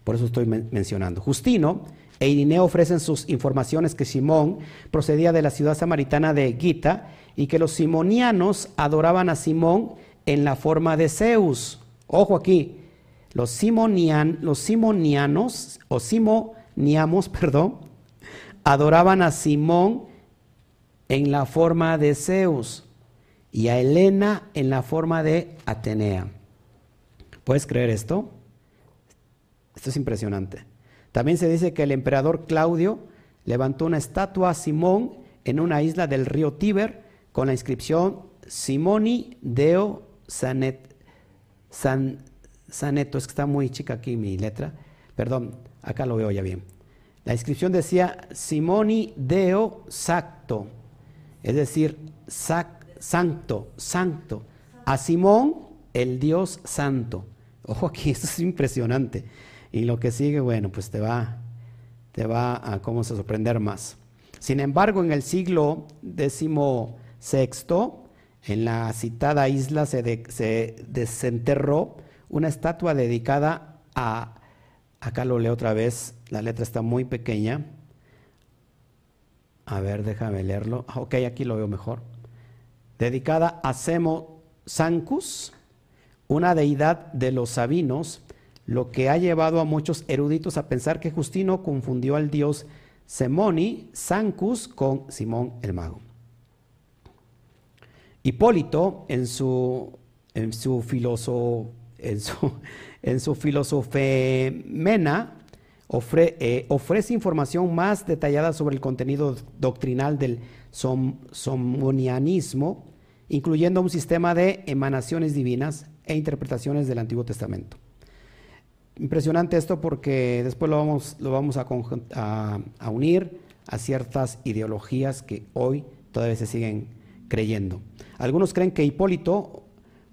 por eso estoy mencionando. Justino e Irineo ofrecen sus informaciones que Simón procedía de la ciudad samaritana de Gita y que los simonianos adoraban a Simón en la forma de Zeus. Ojo aquí, los, simonian, los simonianos o simoniamos, perdón, adoraban a Simón en la forma de Zeus y a Helena en la forma de Atenea. ¿Puedes creer esto? Esto es impresionante. También se dice que el emperador Claudio levantó una estatua a Simón en una isla del río Tíber con la inscripción Simoni Deo Sanet, Saneto. Es que está muy chica aquí mi letra. Perdón, acá lo veo ya bien. La inscripción decía Simoni Deo Sacto, es decir, santo, santo. A Simón, el Dios santo. Ojo aquí, esto es impresionante. Y lo que sigue, bueno, pues te va, te va a cómo se sorprender más. Sin embargo, en el siglo XVI, en la citada isla se, se desenterró una estatua dedicada a, acá lo leo otra vez, la letra está muy pequeña. A ver, déjame leerlo. Ah, ok, aquí lo veo mejor. Dedicada a Semo Sancus, una deidad de los sabinos lo que ha llevado a muchos eruditos a pensar que Justino confundió al dios Semoni, Sancus, con Simón el mago. Hipólito, en su, en su, en su, en su filosofemena, eh, ofrece información más detallada sobre el contenido doctrinal del somonianismo, incluyendo un sistema de emanaciones divinas e interpretaciones del Antiguo Testamento. Impresionante esto porque después lo vamos, lo vamos a, unir a ciertas ideologías que hoy todavía se siguen creyendo. Algunos creen que Hipólito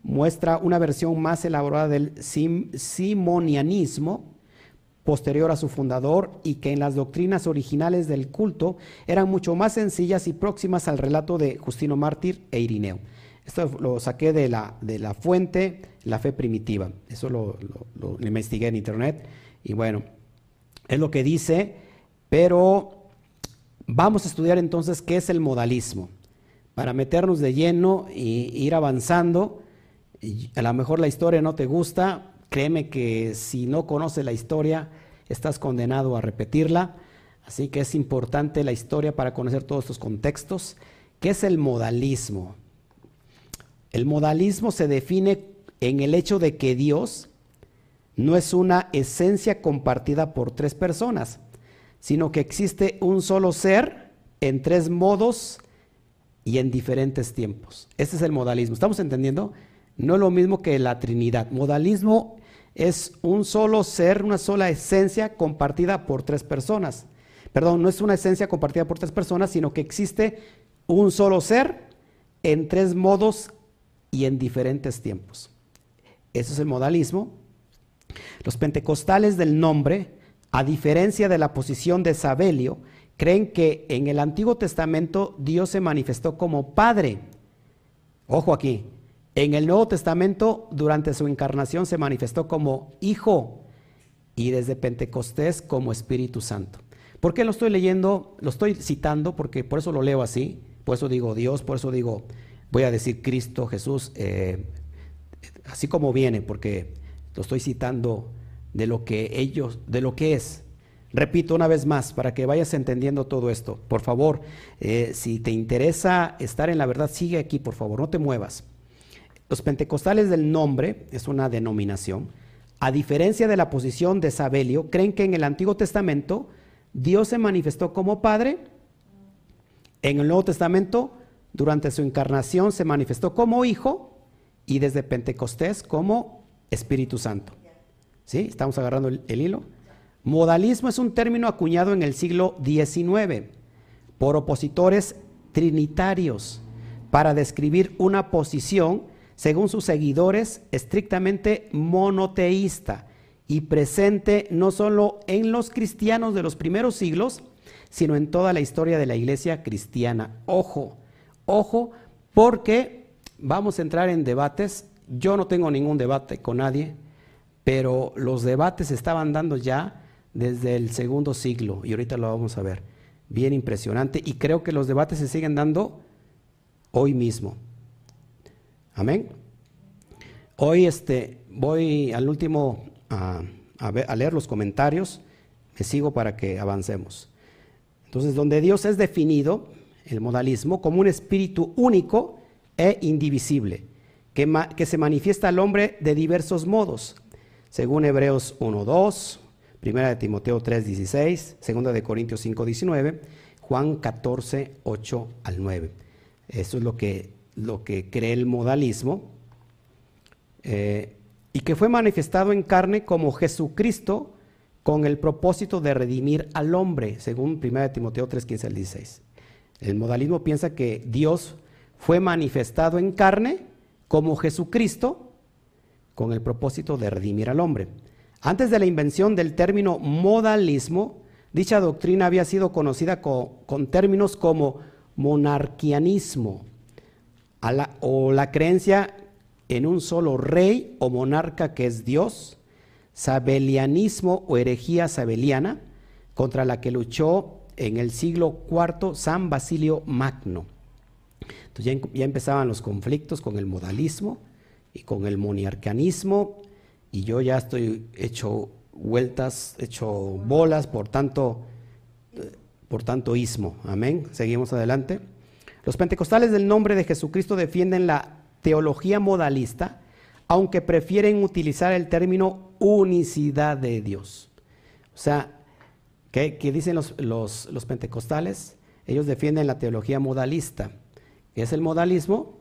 muestra una versión más elaborada del simonianismo posterior a su fundador y que en las doctrinas originales del culto eran mucho más sencillas y próximas al relato de Justino Mártir e Irineo. Esto lo saqué de la, de la fuente La Fe Primitiva. Eso lo, investigué en internet. Y bueno, es lo que dice, pero vamos a estudiar entonces qué es el modalismo. Para meternos de lleno e ir avanzando. A lo mejor la historia no te gusta. Créeme que si no conoces la historia, estás condenado a repetirla. Así que es importante la historia para conocer todos estos contextos. ¿Qué es el modalismo? El modalismo se define en el hecho de que Dios no es una esencia compartida por tres personas, sino que existe un solo ser en tres modos y en diferentes tiempos. Este es el modalismo. ¿Estamos entendiendo? No es lo mismo que la Trinidad. Modalismo es un solo ser, una sola esencia compartida por tres personas. Perdón, no es una esencia compartida por tres personas, sino que existe un solo ser en tres modos y en diferentes tiempos. Eso es el modalismo. Los pentecostales del nombre, a diferencia de la posición de Sabelio, creen que en el Antiguo Testamento Dios se manifestó como Padre. Ojo aquí, en el Nuevo Testamento durante su encarnación se manifestó como Hijo y desde Pentecostés como Espíritu Santo. ¿Por qué lo estoy leyendo? Lo estoy citando porque por eso lo leo así, por eso digo Dios, por eso digo voy a decir Cristo Jesús, eh, así como viene, porque lo estoy citando de lo que ellos, de lo que es. Repito una vez más, para que vayas entendiendo todo esto. Por favor, eh, si te interesa estar en la verdad, sigue aquí, por favor, no te muevas. Los pentecostales del nombre es una denominación. A diferencia de la posición de Sabelio, creen que en el Antiguo Testamento Dios se manifestó como Padre. En el Nuevo Testamento, durante su encarnación, se manifestó como Hijo y desde Pentecostés como Espíritu Santo. ¿Sí? ¿Estamos agarrando el hilo? Modalismo es un término acuñado en el siglo XIX por opositores trinitarios para describir una posición, según sus seguidores, estrictamente monoteísta y presente no solo en los cristianos de los primeros siglos, sino en toda la historia de la iglesia cristiana. Ojo, ojo, porque vamos a entrar en debates. Yo no tengo ningún debate con nadie, pero los debates estaban dando ya desde el segundo siglo, y ahorita lo vamos a ver. Bien impresionante, y creo que los debates se siguen dando hoy mismo. Amén. Hoy este, voy al último a, leer los comentarios, me sigo para que avancemos. Entonces, donde Dios es definido, el modalismo, como un espíritu único e indivisible, que, se manifiesta al hombre de diversos modos, según Hebreos 1.2, Primera de Timoteo 3, 16, Segunda de Corintios 5, 19, Juan 14, 8 al 9. Eso es lo que, lo que cree el modalismo. Eh, y que fue manifestado en carne como Jesucristo con el propósito de redimir al hombre, según 1 Timoteo 3, 15 al 16. El modalismo piensa que Dios fue manifestado en carne como Jesucristo con el propósito de redimir al hombre. Antes de la invención del término modalismo, dicha doctrina había sido conocida con, términos como monarquianismo o la creencia en un solo rey o monarca que es Dios, sabelianismo o herejía sabeliana, contra la que luchó en el siglo IV San Basilio Magno. Entonces ya, ya empezaban los conflictos con el modalismo y con el monarquianismo y yo ya estoy hecho vueltas, hecho bolas por tanto, por tanto ismo. Amén. Seguimos adelante. Los pentecostales del nombre de Jesucristo defienden la teología modalista, aunque prefieren utilizar el término unicidad de Dios. O sea, ¿qué, dicen los, los, los, pentecostales? Ellos defienden la teología modalista. es el modalismo?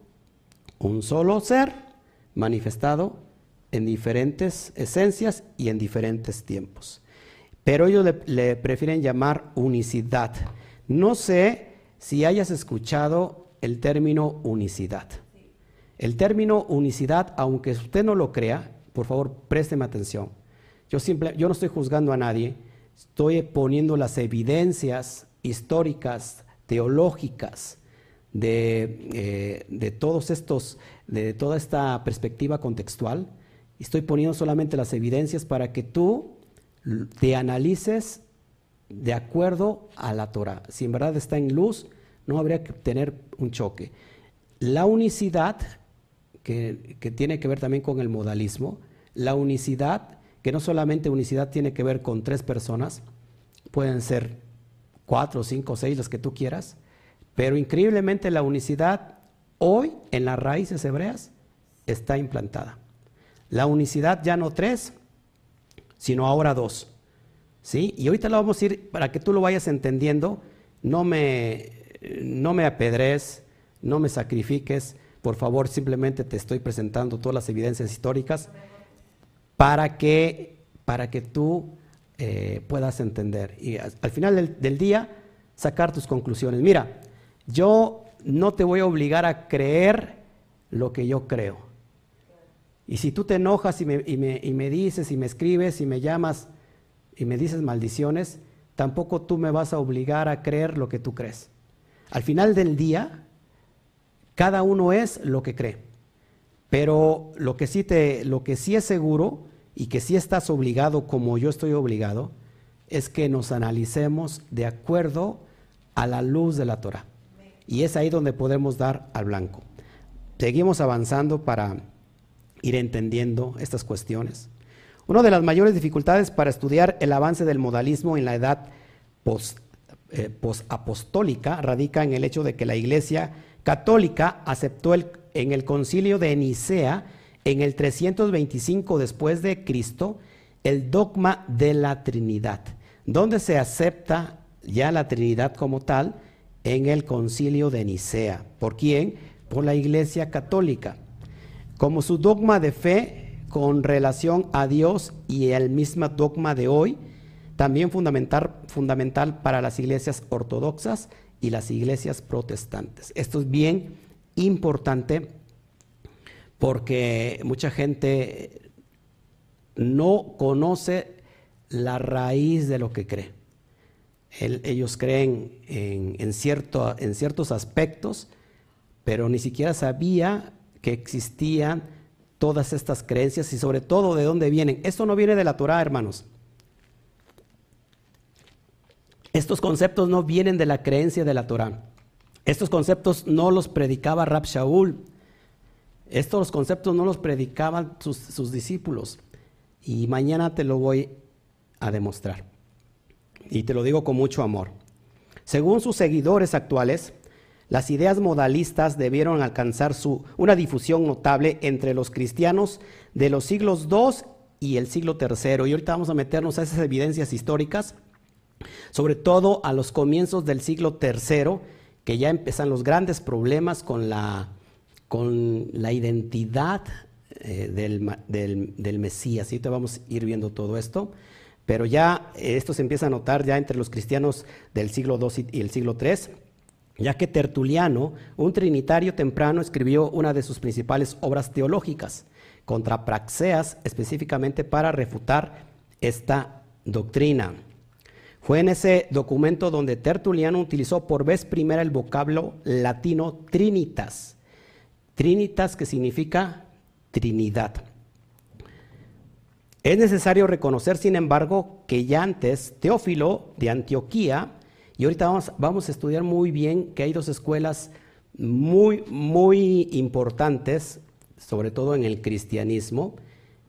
Un solo ser manifestado en diferentes esencias y en diferentes tiempos. Pero ellos le, prefieren llamar unicidad. No sé si hayas escuchado el término unicidad. El término unicidad, aunque usted no lo crea, por favor, présteme atención. Yo, simple, yo no estoy juzgando a nadie, estoy poniendo las evidencias históricas, teológicas, de, eh, de todos estos, de toda esta perspectiva contextual Estoy poniendo solamente las evidencias para que tú te analices de acuerdo a la Torah. Si en verdad está en luz, no habría que tener un choque. La unicidad, que, que, tiene que ver también con el modalismo, la unicidad, que no solamente unicidad tiene que ver con tres personas, pueden ser cuatro, cinco, seis, las que tú quieras, pero increíblemente la unicidad hoy en las raíces hebreas está implantada. La unicidad ya no tres, sino ahora dos. ¿Sí? Y ahorita lo vamos a ir para que tú lo vayas entendiendo. No me, no me apedres, no me sacrifiques. Por favor, simplemente te estoy presentando todas las evidencias históricas para que, para que tú eh, puedas entender. Y al, final del, del día, sacar tus conclusiones. Mira, yo no te voy a obligar a creer lo que yo creo. Y si tú te enojas y me, y me, dices y me escribes y me llamas y me dices maldiciones, tampoco tú me vas a obligar a creer lo que tú crees. Al final del día, cada uno es lo que cree. Pero lo que sí, te, lo que sí es seguro y que sí estás obligado, como yo estoy obligado, es que nos analicemos de acuerdo a la luz de la Torah. Y es ahí donde podemos dar al blanco. Seguimos avanzando para ir entendiendo estas cuestiones. Una de las mayores dificultades para estudiar el avance del modalismo en la edad eh, posapostólica radica en el hecho de que la Iglesia católica aceptó en el concilio de Nicea en el 325 después de Cristo el dogma de la Trinidad, donde se acepta ya la Trinidad como tal en el concilio de Nicea. ¿Por quién? Por la Iglesia Católica. Como su dogma de fe con relación a Dios y el mismo dogma de hoy, también fundamental, fundamental para las iglesias ortodoxas y las iglesias protestantes. Esto es bien importante porque mucha gente no conoce la raíz de lo que cree. ellos creen en, en ciertos aspectos, pero ni siquiera sabía que existían todas estas creencias y sobre todo de dónde vienen. Esto no viene de la Torah, hermanos. Estos conceptos no vienen de la creencia de la Torah. Estos conceptos no los predicaba Rab Shaul. Estos conceptos no los predicaban sus, sus discípulos. Y mañana te lo voy a demostrar. Y te lo digo con mucho amor. Según sus seguidores actuales, las ideas modalistas debieron alcanzar su, una difusión notable entre los cristianos de los siglos II y el siglo III. Y ahorita vamos a meternos a esas evidencias históricas, sobre todo a los comienzos del siglo III, que ya empiezan los grandes problemas con la, con la identidad eh, del, del, Mesías. Y ahorita vamos a ir viendo todo esto. Pero ya esto se empieza a notar ya entre los cristianos del siglo II y el siglo III ya que Tertuliano, un trinitario temprano, escribió una de sus principales obras teológicas, contra Praxeas, específicamente para refutar esta doctrina. Fue en ese documento donde Tertuliano utilizó por vez primera el vocablo latino trinitas. Trinitas que significa Trinidad. Es necesario reconocer, sin embargo, que ya antes Teófilo de Antioquía y ahorita vamos, vamos a estudiar muy bien que hay dos escuelas muy, muy importantes, sobre todo en el cristianismo,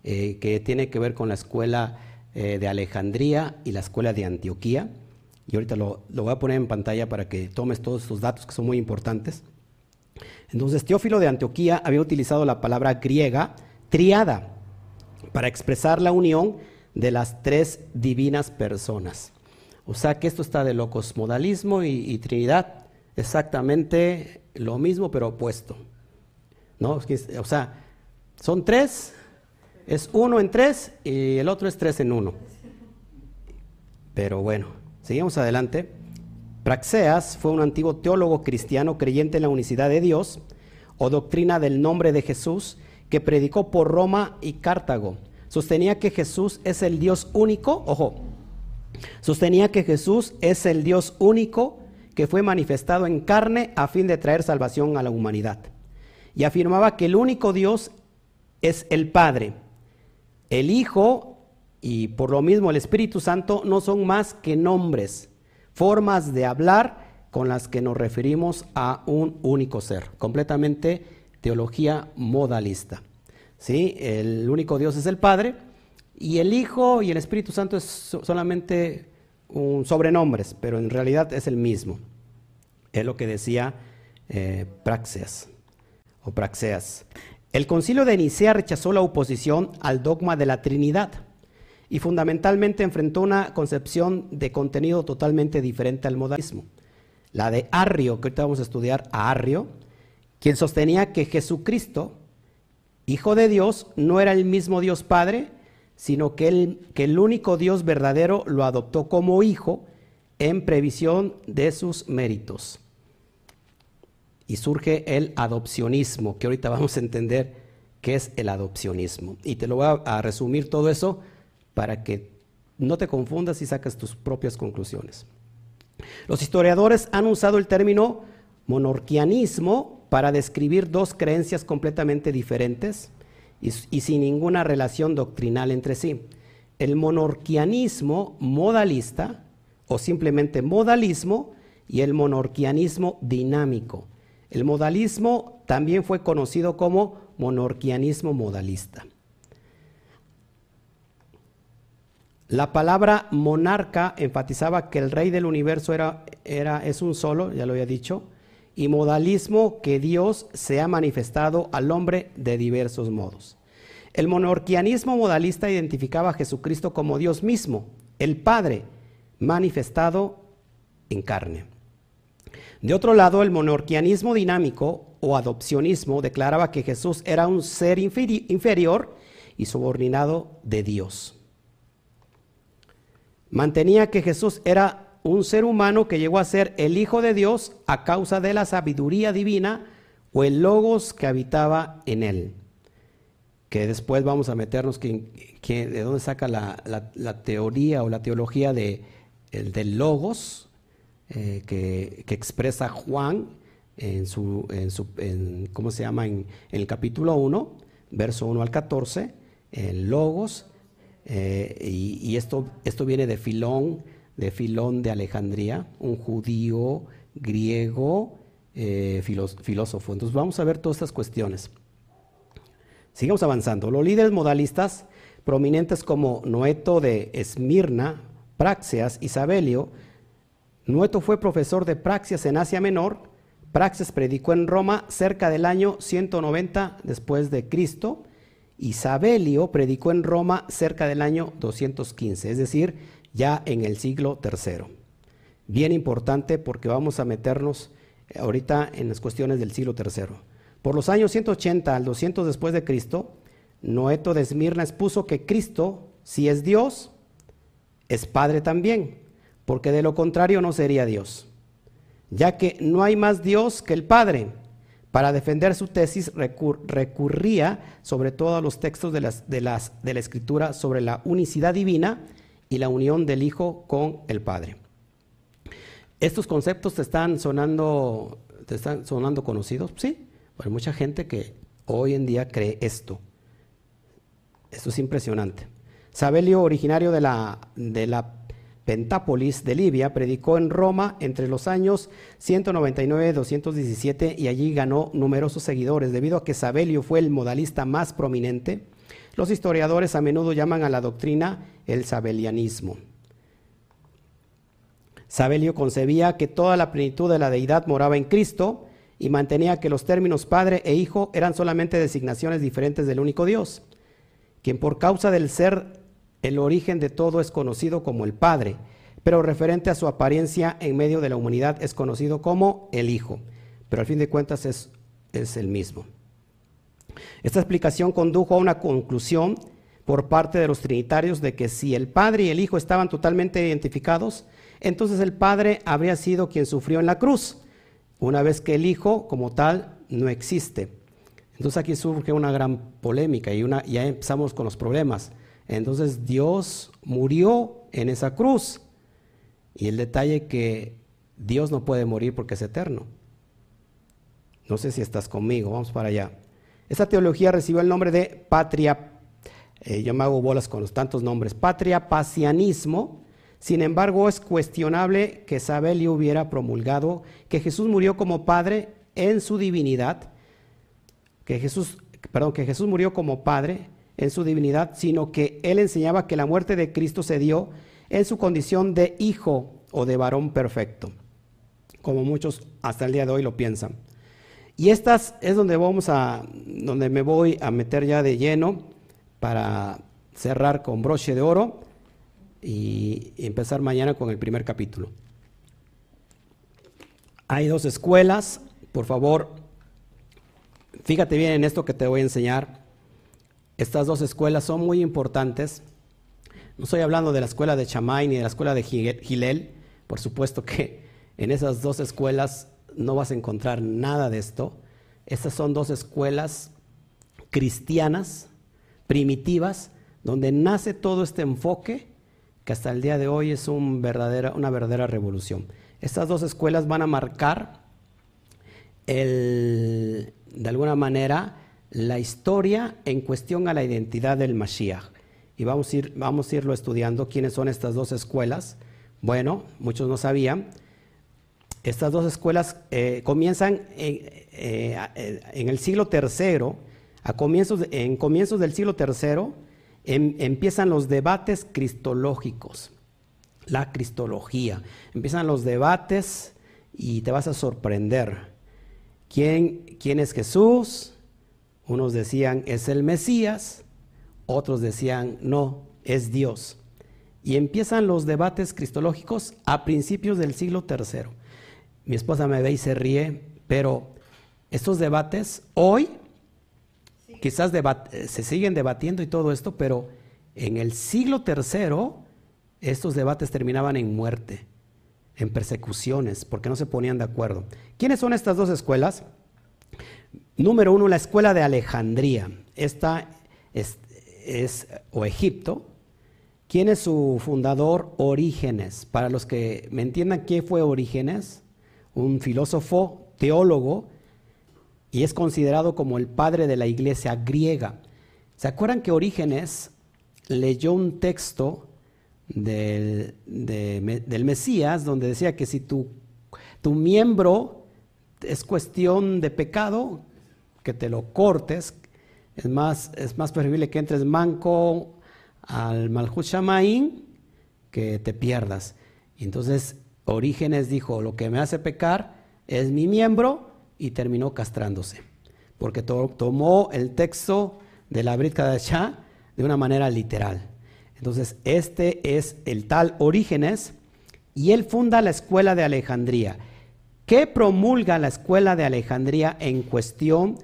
eh, que tiene que ver con la escuela eh, de Alejandría y la escuela de Antioquía. Y ahorita lo, lo, voy a poner en pantalla para que tomes todos estos datos que son muy importantes. Entonces, Teófilo de Antioquía había utilizado la palabra griega triada para expresar la unión de las tres divinas personas. O sea que esto está de locos, modalismo y, Trinidad, exactamente lo mismo pero opuesto. ¿No? O sea, son tres, es uno en tres y el otro es tres en uno. Pero bueno, seguimos adelante. Praxeas fue un antiguo teólogo cristiano creyente en la unicidad de Dios o doctrina del nombre de Jesús que predicó por Roma y Cartago. Sostenía que Jesús es el Dios único, ojo, Sostenía que Jesús es el Dios único que fue manifestado en carne a fin de traer salvación a la humanidad. Y afirmaba que el único Dios es el Padre. El Hijo y por lo mismo el Espíritu Santo no son más que nombres, formas de hablar con las que nos referimos a un único ser, completamente teología modalista. ¿Sí? El único Dios es el Padre y el Hijo y el Espíritu Santo es solamente un sobrenombres, pero en realidad es el mismo. Es lo que decía eh, Praxeas o Praxeas. El concilio de Nicea rechazó la oposición al dogma de la Trinidad y fundamentalmente enfrentó una concepción de contenido totalmente diferente al modalismo. La de Arrio, que ahorita vamos a estudiar a Arrio, quien sostenía que Jesucristo, Hijo de Dios, no era el mismo Dios Padre, sino que el, que el único Dios verdadero lo adoptó como hijo en previsión de sus méritos. Y surge el adopcionismo, que ahorita vamos a entender qué es el adopcionismo. Y te lo voy a, resumir todo eso para que no te confundas y saques tus propias conclusiones. Los historiadores han usado el término monarquianismo para describir dos creencias completamente diferentes y, sin ninguna relación doctrinal entre sí. El monorquianismo modalista o simplemente modalismo y el monorquianismo dinámico. El modalismo también fue conocido como monorquianismo modalista. La palabra monarca enfatizaba que el rey del universo era, era, es un solo, ya lo había dicho, y modalismo que Dios se ha manifestado al hombre de diversos modos. El monarquianismo modalista identificaba a Jesucristo como Dios mismo, el Padre, manifestado en carne. De otro lado, el monarquianismo dinámico o adopcionismo declaraba que Jesús era un ser inferior y subordinado de Dios. Mantenía que Jesús era un ser humano que llegó a ser el Hijo de Dios a causa de la sabiduría divina o el logos que habitaba en él. Que después vamos a meternos que, de dónde saca la, teoría o la teología de, el, del logos, eh, que, expresa Juan en su, en su ¿cómo se llama? En, el capítulo 1, verso 1 al 14, el Logos, eh, y, esto, esto viene de Filón, de Filón de Alejandría, un judío griego eh, filósofo. Entonces vamos a ver todas estas cuestiones. Sigamos avanzando. Los líderes modalistas prominentes como Noeto de Esmirna, Praxias y Sabelio, Nueto fue profesor de Praxias en Asia Menor. Praxias predicó en Roma cerca del año 190 después de Cristo y predicó en Roma cerca del año 215, es decir, ya en el siglo III. Bien importante porque vamos a meternos ahorita en las cuestiones del siglo III. Por los años 180 al 200 después de Cristo, Noeto de Esmirna expuso que Cristo, si es Dios, es Padre también porque de lo contrario no sería Dios, ya que no hay más Dios que el Padre. Para defender su tesis recurría sobre todo a los textos de, de, las, de la Escritura sobre la unicidad divina y la unión del Hijo con el Padre. ¿Estos conceptos te están sonando, te están sonando conocidos? Sí, hay mucha gente que hoy en día cree esto. Esto es impresionante. Sabelio, originario de la, de la Pentápolis de Libia, predicó en Roma entre los años 199 y 217 y allí ganó numerosos seguidores. Debido a que Sabelio fue el modalista más prominente, los historiadores a menudo llaman a la doctrina el sabelianismo. Sabelio concebía que toda la plenitud de la deidad moraba en Cristo y mantenía que los términos Padre e Hijo eran solamente designaciones diferentes del único Dios, quien por causa del ser el origen de todo es conocido como el Padre, pero referente a su apariencia en medio de la humanidad es conocido como el Hijo, pero al fin de cuentas es, es el mismo. Esta explicación condujo a una conclusión por parte de los trinitarios de que si el Padre y el Hijo estaban totalmente identificados, entonces el Padre habría sido quien sufrió en la cruz, una vez que el Hijo como tal no existe. Entonces aquí surge una gran polémica y una, ya empezamos con los problemas. Entonces Dios murió en esa cruz. Y el detalle que Dios no puede morir porque es eterno. No sé si estás conmigo, vamos para allá. Esta teología recibió el nombre de patria, eh, yo me hago bolas con los tantos nombres, patria pasianismo. Sin embargo, es cuestionable que Sabelio hubiera promulgado que Jesús murió como Padre en su divinidad, que Jesús, perdón, que Jesús murió como Padre en su divinidad, sino que él enseñaba que la muerte de Cristo se dio en su condición de hijo o de varón perfecto, como muchos hasta el día de hoy lo piensan. Y estas es donde vamos a, donde me voy a meter ya de lleno para cerrar con broche de oro y empezar mañana con el primer capítulo. Hay dos escuelas, por favor, fíjate bien en esto que te voy a enseñar. Estas dos escuelas son muy importantes. No estoy hablando de la escuela de Chamay ni de la escuela de Gilel. Por supuesto que en esas dos escuelas no vas a encontrar nada de esto. Estas son dos escuelas cristianas, primitivas, donde nace todo este enfoque que hasta el día de hoy es una verdadera revolución. Estas dos escuelas van a marcar de alguna manera la historia en cuestión a la identidad del Mashiach. Y vamos a, ir, vamos a irlo estudiando quiénes son estas dos escuelas. Bueno, muchos no sabían. Estas dos escuelas eh, comienzan eh, en, el siglo III, a comienzos en comienzos del siglo III, em, empiezan los debates cristológicos, la cristología. Empiezan los debates y te vas a sorprender. ¿Quién, quién es Jesús? Unos decían, es el Mesías. Otros decían, no, es Dios. Y empiezan los debates cristológicos a principios del siglo III. Mi esposa me ve y se ríe, pero estos debates hoy quizás se siguen debatiendo y todo esto, pero en el siglo III estos debates terminaban en muerte, en persecuciones, porque no se ponían de acuerdo. ¿Quiénes son estas dos escuelas? Número uno, la escuela de Alejandría. Esta es, es o Egipto, ¿Quién es su fundador? Orígenes. Para los que me entiendan, ¿quién fue Orígenes? Un filósofo, teólogo, y es considerado como el padre de la iglesia griega. ¿Se acuerdan que Orígenes leyó un texto del, del Mesías donde decía que si tu, tu miembro es cuestión de pecado, que te lo cortes, es más, es más preferible que entres manco al Malhut Shamaín que te pierdas. Entonces Orígenes dijo, lo que me hace pecar es mi miembro y terminó castrándose, porque tomó el texto de la Brit Kadashah de una manera literal. Entonces, este es el tal Orígenes y él funda la escuela de Alejandría. ¿Qué promulga la escuela de Alejandría en cuestión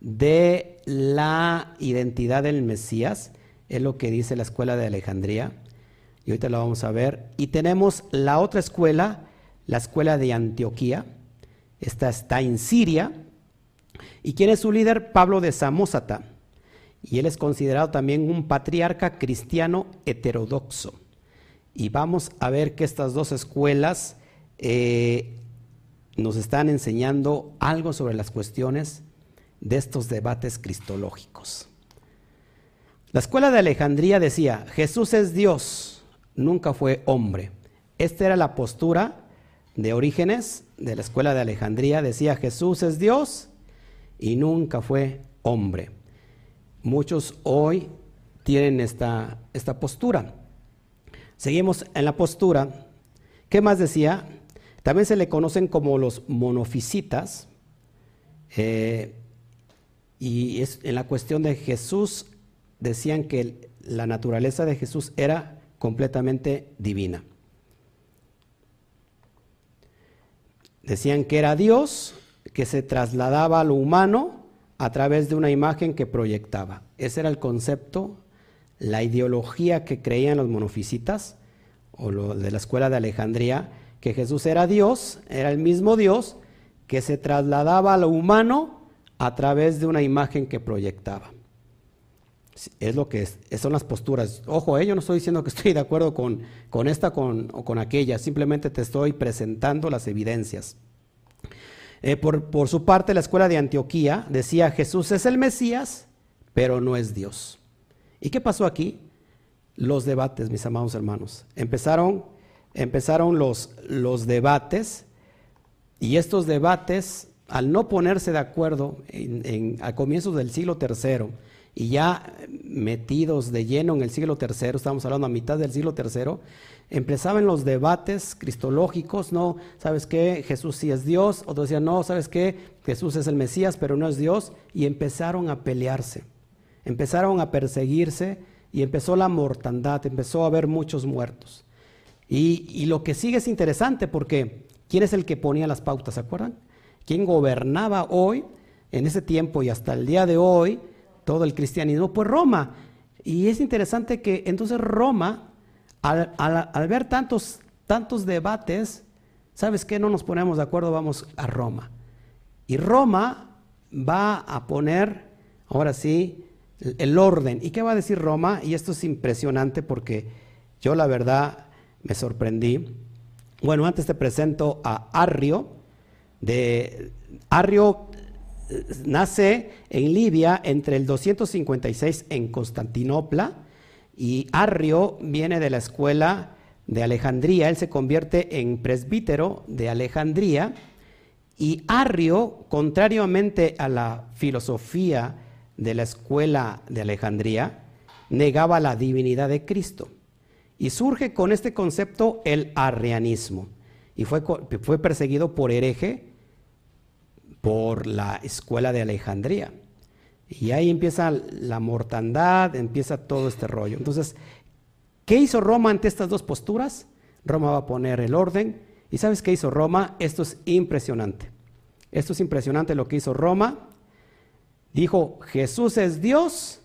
de la identidad del Mesías? es lo que dice la escuela de Alejandría. Y ahorita lo vamos a ver. Y tenemos la otra escuela, la escuela de Antioquía. Esta está en Siria. ¿Y quién es su líder? Pablo de Samosata. Y él es considerado también un patriarca cristiano heterodoxo. Y vamos a ver que estas dos escuelas eh, nos están enseñando algo sobre las cuestiones de estos debates cristológicos. La escuela de Alejandría decía, Jesús es Dios, nunca fue hombre. Esta era la postura de Orígenes de la escuela de Alejandría. Decía, Jesús es Dios y nunca fue hombre. Muchos hoy tienen esta, esta postura. Seguimos en la postura. ¿Qué más decía? También se le conocen como los monofisitas. Eh, y en la cuestión de Jesús decían que la naturaleza de Jesús era completamente divina. Decían que era Dios que se trasladaba a lo humano a través de una imagen que proyectaba. Ese era el concepto, la ideología que creían los monofisitas o lo de la escuela de Alejandría, que Jesús era Dios, era el mismo Dios que se trasladaba a lo humano a través de una imagen que proyectaba. Es lo que son las posturas. Ojo, eh, yo no estoy diciendo que estoy de acuerdo con, con esta o con aquella, simplemente te estoy presentando las evidencias. Eh, por, por su parte, la escuela de Antioquía decía, Jesús es el Mesías, pero no es Dios. ¿Y qué pasó aquí? Los debates, mis amados hermanos. Empezaron, empezaron los, los debates y estos debates, al no ponerse de acuerdo a comienzos del siglo III, y ya metidos de lleno en el siglo III, estamos hablando a mitad del siglo III, empezaban los debates cristológicos, no, ¿sabes qué? Jesús sí es Dios, otros decían, no, ¿sabes qué? Jesús es el Mesías, pero no es Dios, y empezaron a pelearse, empezaron a perseguirse, y empezó la mortandad, empezó a haber muchos muertos. Y, y lo que sigue es interesante porque, ¿quién es el que ponía las pautas, se acuerdan? ¿Quién gobernaba hoy, en ese tiempo y hasta el día de hoy, todo el cristianismo, pues Roma. Y es interesante que entonces Roma, al, ver tantos, tantos debates, ¿sabes qué? No nos ponemos de acuerdo, vamos a Roma. Y Roma va a poner, ahora sí, el orden. ¿Y qué va a decir Roma? Y esto es impresionante porque yo la verdad me sorprendí. Bueno, antes te presento a Arrio. De Arrio nace en Libia entre el 256 en Constantinopla y Arrio viene de la escuela de Alejandría, él se convierte en presbítero de Alejandría y Arrio, contrariamente a la filosofía de la escuela de Alejandría, negaba la divinidad de Cristo. Y surge con este concepto el arrianismo. Y fue, fue perseguido por hereje por la escuela de Alejandría. Y ahí empieza la mortandad, empieza todo este rollo. Entonces, ¿qué hizo Roma ante estas dos posturas? Roma va a poner el orden. ¿Y sabes qué hizo Roma? Esto es impresionante. Esto es impresionante lo que hizo Roma. Dijo, Jesús es Dios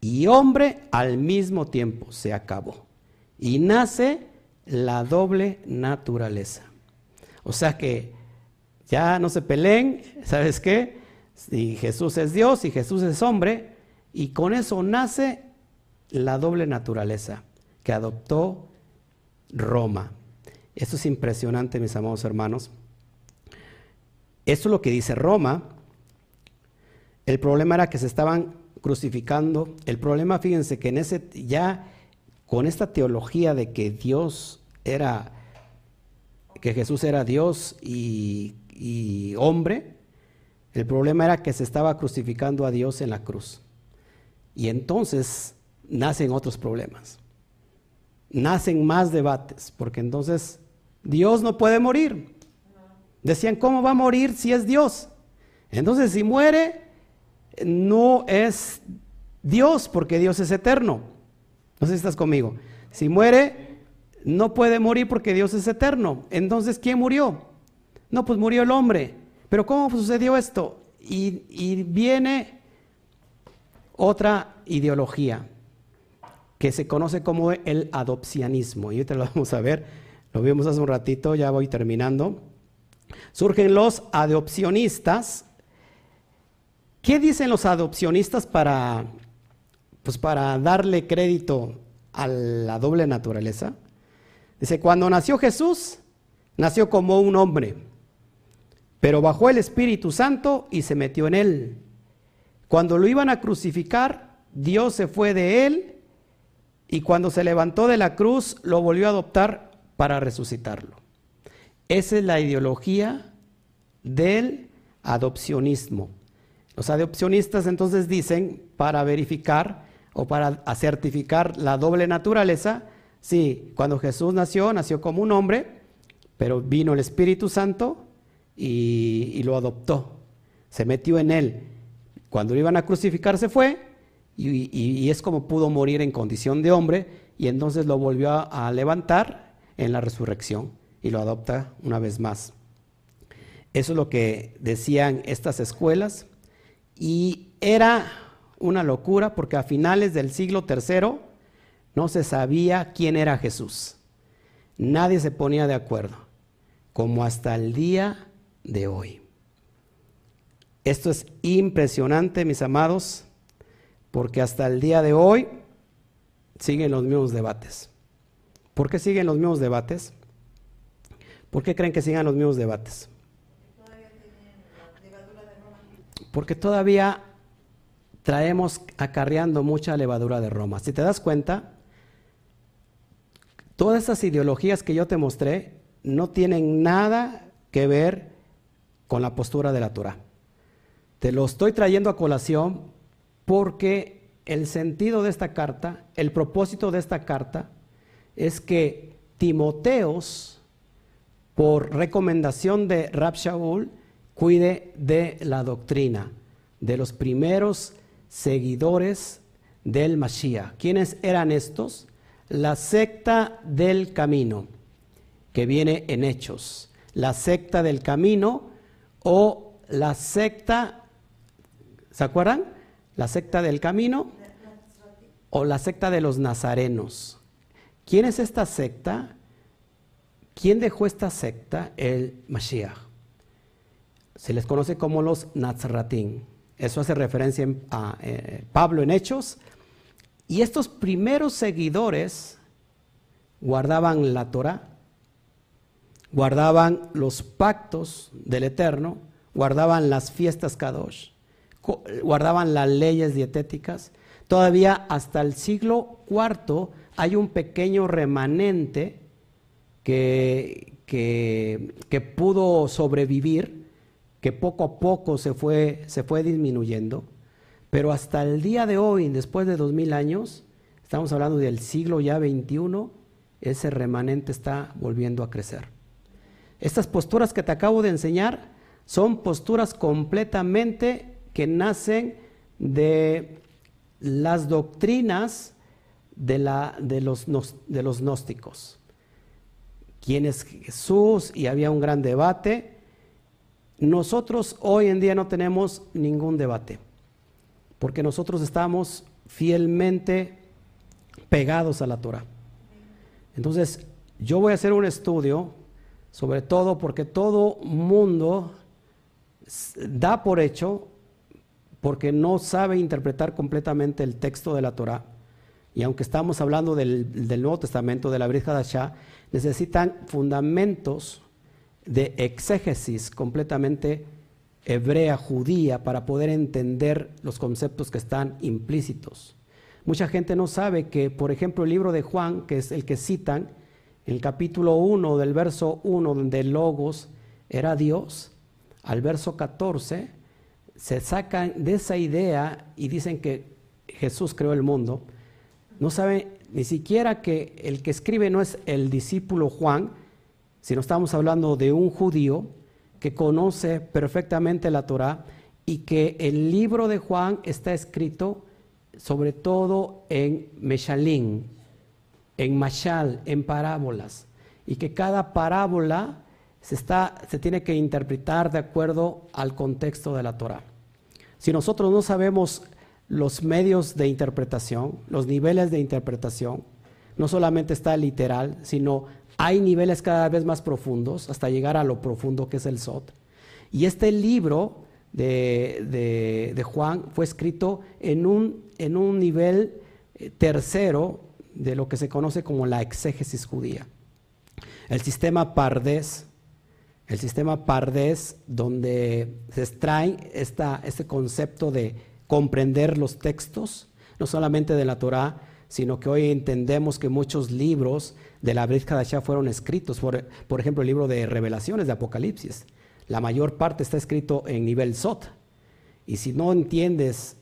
y hombre al mismo tiempo. Se acabó. Y nace la doble naturaleza. O sea que ya no se peleen, ¿sabes qué? Si Jesús es Dios y Jesús es hombre, y con eso nace la doble naturaleza que adoptó Roma. Esto es impresionante, mis amados hermanos. Esto es lo que dice Roma. El problema era que se estaban crucificando. El problema, fíjense, que en ese ya con esta teología de que Dios era, que Jesús era Dios y, y hombre, el problema era que se estaba crucificando a Dios en la cruz. Y entonces nacen otros problemas. Nacen más debates, porque entonces Dios no puede morir. Decían, ¿cómo va a morir si es Dios? Entonces, si muere, no es Dios, porque Dios es eterno. No sé si estás conmigo. Si muere, no puede morir porque Dios es eterno. Entonces, ¿quién murió? No, pues murió el hombre. Pero ¿cómo sucedió esto? Y, viene otra ideología que se conoce como el adopcionismo. Y ahorita lo vamos a ver, lo vimos hace un ratito, ya voy terminando. Surgen los adopcionistas. ¿Qué dicen los adopcionistas para, pues para darle crédito a la doble naturaleza? Dice, cuando nació Jesús, nació como un hombre, pero bajó el Espíritu Santo y se metió en él. Cuando lo iban a crucificar, Dios se fue de él y cuando se levantó de la cruz, lo volvió a adoptar para resucitarlo. Esa es la ideología del adopcionismo. Los adopcionistas entonces dicen, para verificar o para certificar la doble naturaleza, sí, cuando Jesús nació, nació como un hombre, pero vino el Espíritu Santo y, lo adoptó, se metió en él. Cuando lo iban a crucificar se fue y, es como pudo morir en condición de hombre y entonces lo volvió a levantar en la resurrección y lo adopta una vez más. Eso es lo que decían estas escuelas y era una locura porque a finales del siglo III no se sabía quién era Jesús. Nadie se ponía de acuerdo, como hasta el día de hoy. Esto es impresionante, mis amados, porque hasta el día de hoy siguen los mismos debates. ¿Por qué siguen los mismos debates? ¿Por qué creen que sigan los mismos debates? Porque todavía traemos acarreando mucha levadura de Roma. Si te das cuenta, todas esas ideologías que yo te mostré no tienen nada que ver con la postura de la Torah. Te lo estoy trayendo a colación porque el sentido de esta carta, el propósito de esta carta, es que Timoteos por recomendación de Rab Shaul, cuide de la doctrina, de los primeros seguidores del Mashiach. ¿Quiénes eran estos? La secta del camino, que viene en Hechos. La secta del camino o la secta, ¿se acuerdan? La secta del camino o la secta de los nazarenos. ¿Quién es esta secta? ¿Quién dejó esta secta? El Mashiach. Se les conoce como los Nazratín. Eso hace referencia a eh, Pablo en Hechos. Y estos primeros seguidores guardaban la Torah, guardaban los pactos del Eterno, guardaban las fiestas Kadosh, guardaban las leyes dietéticas. Todavía hasta el siglo IV hay un pequeño remanente que, que, pudo sobrevivir, que poco a poco se fue, se fue disminuyendo, Pero hasta el día de hoy, después de dos mil años, estamos hablando del siglo ya 21, ese remanente está volviendo a crecer. Estas posturas que te acabo de enseñar son posturas completamente que nacen de las doctrinas de, la, de, los, de los gnósticos. ¿Quién es Jesús? Y había un gran debate. Nosotros hoy en día no tenemos ningún debate, porque nosotros estamos fielmente pegados a la Torah. Entonces, yo voy a hacer un estudio, sobre todo porque todo mundo da por hecho, porque no sabe interpretar completamente el texto de la Torah. Y aunque estamos hablando del, Nuevo Testamento, de la Brit Hadashah, necesitan fundamentos de exégesis completamente hebrea, judía, para poder entender los conceptos que están implícitos. Mucha gente no sabe que, por ejemplo, el libro de Juan, que es el que citan, el capítulo 1 del verso 1, donde Logos era Dios, al verso 14, se sacan de esa idea y dicen que Jesús creó el mundo. No saben ni siquiera que el que escribe no es el discípulo Juan, sino estamos hablando de un judío que conoce perfectamente la Torah y que el libro de Juan está escrito sobre todo en Meshalín, en Mashal, en parábolas, y que cada parábola se, está, se tiene que interpretar de acuerdo al contexto de la Torah. Si nosotros no sabemos los medios de interpretación, los niveles de interpretación, no solamente está literal, sino hay niveles cada vez más profundos hasta llegar a lo profundo que es el Sot. Y este libro de, de, Juan fue escrito en un, en un nivel eh, tercero de lo que se conoce como la exégesis judía. El sistema Pardes, el sistema Pardes, donde se extrae esta, este concepto de comprender los textos, no solamente de la Torah, sino que hoy entendemos que muchos libros de la Brit Hadashah fueron escritos, por, por, ejemplo, el libro de Revelaciones de Apocalipsis. La mayor parte está escrito en nivel SOT. Y si no entiendes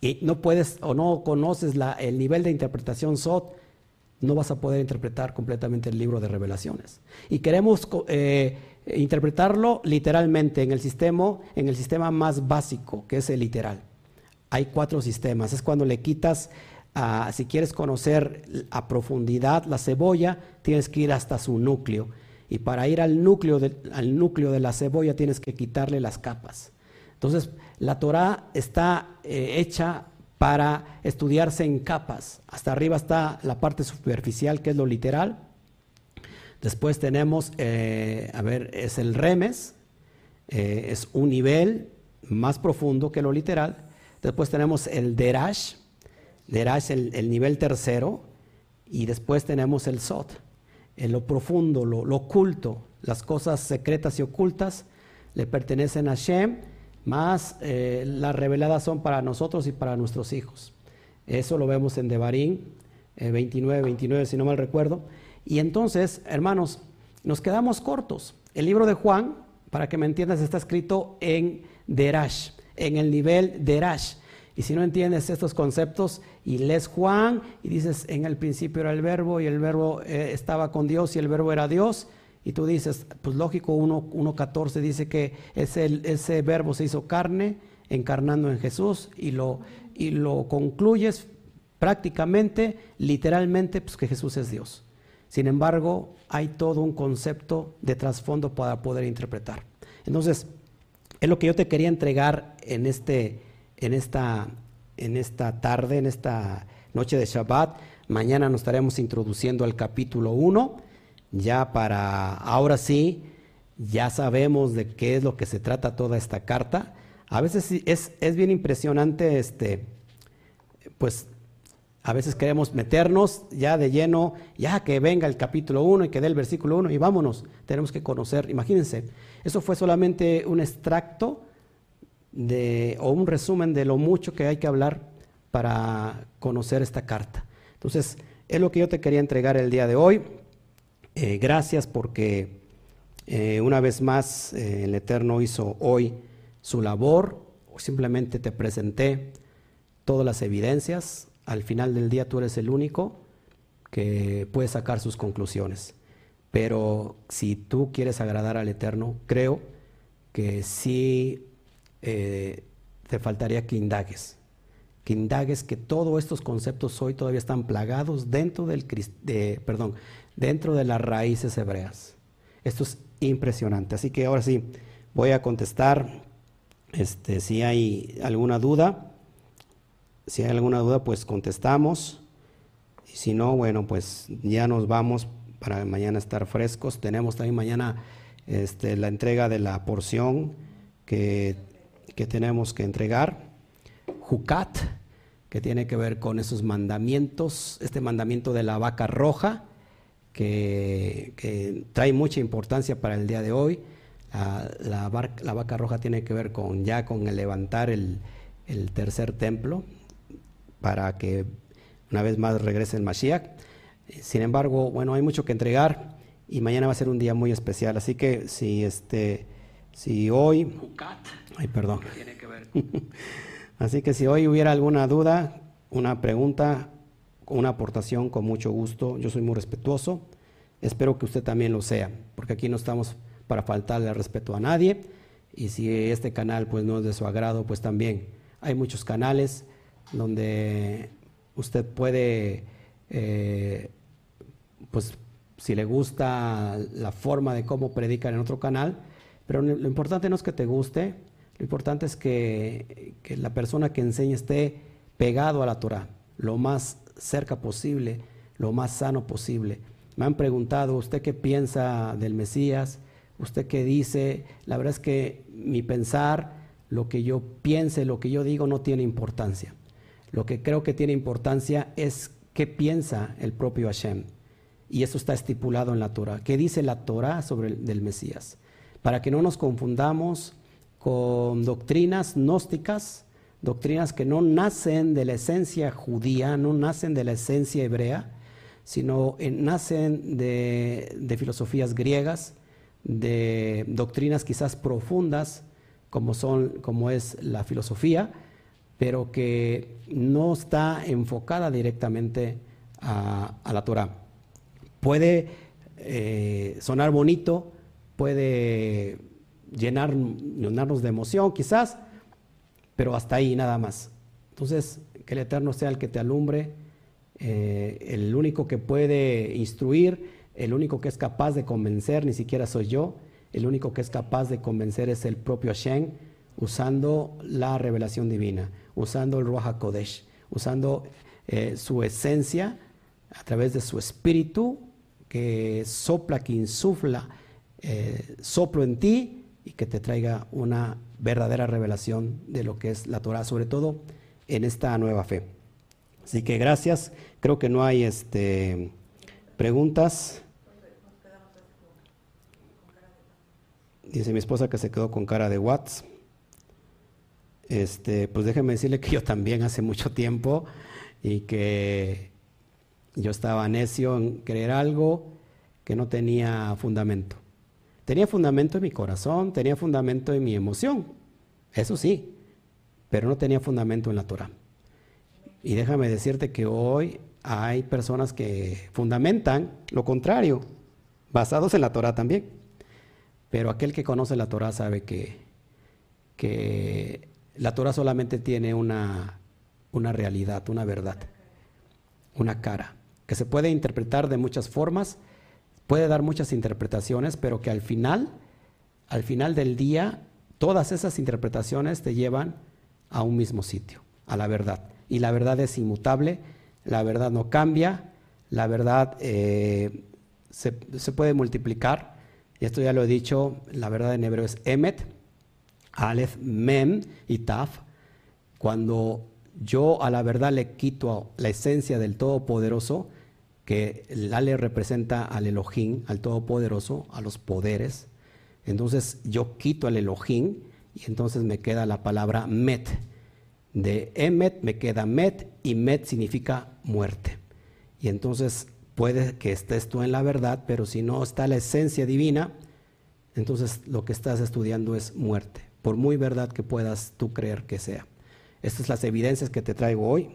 y no puedes o no conoces la, el nivel de interpretación SOT, no vas a poder interpretar completamente el libro de Revelaciones. Y queremos eh, interpretarlo literalmente en el, sistema, en el sistema más básico, que es el literal. Hay cuatro sistemas. Es cuando le quitas si quieres conocer a profundidad la cebolla, tienes que ir hasta su núcleo. Y para ir al núcleo al núcleo de la cebolla tienes que quitarle las capas. Entonces, la Torah está eh, hecha para estudiarse en capas. Hasta arriba está la parte superficial, que es lo literal. Después tenemos, eh, a ver, es el remes, eh, es un nivel más profundo que lo literal. Después tenemos el derash, derash el, el nivel tercero. Y después tenemos el sot, en lo profundo, lo, oculto, las cosas secretas y ocultas le pertenecen a Shem, más eh, las reveladas son para nosotros y para nuestros hijos. Eso lo vemos en Devarim 29, eh, 29, si no mal recuerdo. Y entonces, hermanos, nos quedamos cortos. El libro de Juan, para que me entiendas, está escrito en Derash, en el nivel Derash. Y si no entiendes estos conceptos y lees Juan y dices, en el principio era el verbo y el verbo eh, estaba con Dios y el verbo era Dios, y tú dices, pues lógico, 1.14 dice que ese, ese verbo se hizo carne, encarnando en Jesús, y lo, y lo concluyes prácticamente, literalmente, pues que Jesús es Dios. Sin embargo, hay todo un concepto de trasfondo para poder interpretar. Entonces, es lo que yo te quería entregar en este en esta, en esta tarde, en esta noche de Shabbat. Mañana nos estaremos introduciendo al capítulo 1, ya para, ahora sí, ya sabemos de qué es lo que se trata toda esta carta. A veces es, es bien impresionante, este, pues a veces queremos meternos ya de lleno, ya que venga el capítulo 1 y que dé el versículo 1 y vámonos. Tenemos que conocer, imagínense, eso fue solamente un extracto de, o un resumen de lo mucho que hay que hablar para conocer esta carta. Entonces, es lo que yo te quería entregar el día de hoy. Eh, gracias porque eh, una vez más eh, el Eterno hizo hoy su labor, simplemente te presenté todas las evidencias. Al final del día tú eres el único que puede sacar sus conclusiones. Pero si tú quieres agradar al Eterno, creo que sí te faltaría que indagues. Que indagues que todos estos conceptos hoy todavía están plagados dentro, del, de, perdón, dentro de las raíces hebreas. Esto es impresionante. Así que ahora sí, voy a contestar este, si hay alguna duda. Si hay alguna duda, pues contestamos. Y si no, bueno, pues ya nos vamos para mañana estar frescos. Tenemos también mañana este, la entrega de la porción que, que tenemos que entregar. Jucat, que tiene que ver con esos mandamientos, este mandamiento de la vaca roja, que, trae mucha importancia para el día de hoy. La, vaca roja tiene que ver con ya con el levantar el, tercer templo para que una vez más regrese el Mashiach. Sin embargo, bueno, hay mucho que entregar y mañana va a ser un día muy especial. Así que si este, si hoy, ay, perdón. Así que si hoy hubiera alguna duda, una pregunta, una aportación con mucho gusto. Yo soy muy respetuoso. Espero que usted también lo sea, porque aquí no estamos para faltarle respeto a nadie. Y si este canal pues no es de su agrado, pues también hay muchos canales donde usted puede, eh, pues si le gusta la forma de cómo predican en otro canal, pero lo importante no es que te guste, lo importante es que, la persona que enseñe esté pegado a la Torah, lo más cerca posible, lo más sano posible. Me han preguntado, ¿usted qué piensa del Mesías? ¿Usted qué dice? La verdad es que mi pensar, lo que yo piense, lo que yo digo no tiene importancia. Lo que creo que tiene importancia es qué piensa el propio Hashem. Y eso está estipulado en la Torah. ¿Qué dice la Torah sobre el Mesías? Para que no nos confundamos con doctrinas gnósticas, doctrinas que no nacen de la esencia judía, no nacen de la esencia hebrea, sino nacen de, filosofías griegas, de doctrinas quizás profundas, como, son, como es la filosofía, pero que no está enfocada directamente a, la Torah. Puede eh, sonar bonito, puede llenar, llenarnos de emoción quizás, pero hasta ahí nada más. Entonces, que el Eterno sea el que te alumbre, eh, el único que puede instruir, el único que es capaz de convencer, ni siquiera soy yo, el único que es capaz de convencer es el propio Hashem, usando la revelación divina, usando el Ruach HaKodesh, usando eh, su esencia a través de su espíritu que sopla, que insufla eh, soplo en ti y que te traiga una verdadera revelación de lo que es la Torah, sobre todo en esta nueva fe. Así que gracias. Creo que no hay este, preguntas. Dice mi esposa que se quedó con cara de Watts. Este, pues déjeme decirle que yo también hace mucho tiempo y que yo estaba necio en creer algo que no tenía fundamento. Tenía fundamento en mi corazón, tenía fundamento en mi emoción, eso sí, pero no tenía fundamento en la Torah. Y déjame decirte que hoy hay personas que fundamentan lo contrario, basados en la Torah también. Pero aquel que conoce la Torah sabe que, que la Torah solamente tiene una, una realidad, una verdad, una cara, que se puede interpretar de muchas formas, puede dar muchas interpretaciones, pero que al final, al final del día, todas esas interpretaciones te llevan a un mismo sitio, a la verdad. Y la verdad es inmutable, la verdad no cambia, la verdad eh, se, puede multiplicar. Y esto ya lo he dicho, la verdad en hebreo es emet, aleph, mem y taf. Cuando yo a la verdad le quito la esencia del Todopoderoso, que el Ale representa al Elohim, al Todopoderoso, a los poderes. Entonces yo quito al Elohim y entonces me queda la palabra Met. De Emet me queda Met y Met significa muerte. Y entonces puede que estés tú en la verdad, pero si no está la esencia divina, entonces lo que estás estudiando es muerte. por muy verdad que puedas tú creer que sea. Estas son las evidencias que te traigo hoy.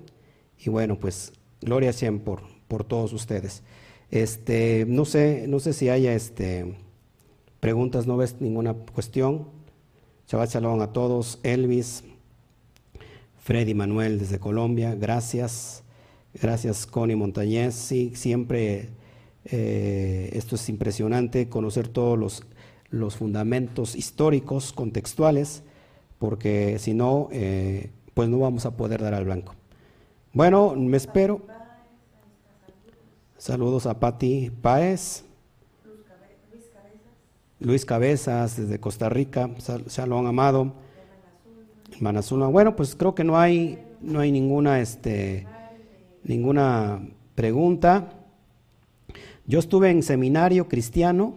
Y bueno, pues gloria a por, por todos ustedes. Este, no sé, no sé si haya este, preguntas, no ves ninguna cuestión. Shabbat Shalom a todos. Elvis, Freddy Manuel desde Colombia, gracias. Gracias, Connie Montañez. Sí, siempre eh, esto es impresionante, conocer todos los, los fundamentos históricos, contextuales, porque si no, eh, pues no vamos a poder dar al blanco. Bueno, me espero. Saludos a Patti Páez. Luis Cabezas desde Costa Rica, Shalom Amado, Manazula. Bueno, pues creo que no hay, no hay ninguna, este, ninguna pregunta. Yo estuve en seminario cristiano,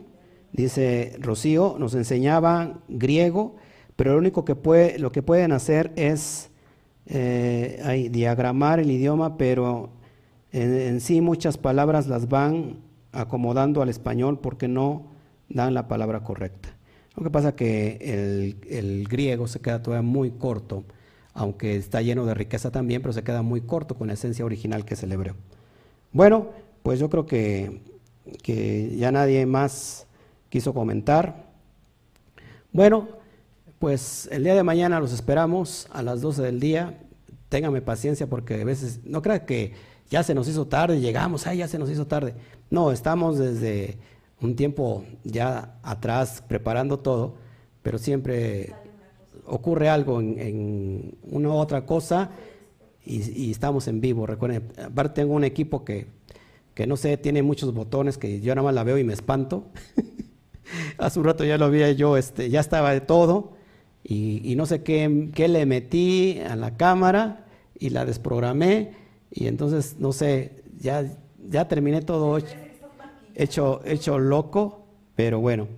dice Rocío, nos enseñaban griego, pero lo único que puede, lo que pueden hacer es eh, diagramar el idioma, pero en, sí muchas palabras las van acomodando al español porque no dan la palabra correcta. Lo que pasa que el, griego se queda todavía muy corto, aunque está lleno de riqueza también, pero se queda muy corto con la esencia original que es el hebreo. Bueno, pues yo creo que, que ya nadie más quiso comentar. Bueno, pues el día de mañana los esperamos a las 12 del día. Téngame paciencia porque a veces, no crea que ya se nos hizo tarde, llegamos, ay, ya se nos hizo tarde. No, estamos desde un tiempo ya atrás preparando todo, pero siempre ocurre algo en, una u otra cosa y, estamos en vivo. Recuerden, aparte tengo un equipo que, que no sé, tiene muchos botones que yo nada más la veo y me espanto. Hace un rato ya lo vi yo, este, ya estaba de todo y, no sé qué, qué, le metí a la cámara y la desprogramé y entonces, no sé, ya, ya terminé todo hecho, hecho loco, pero bueno,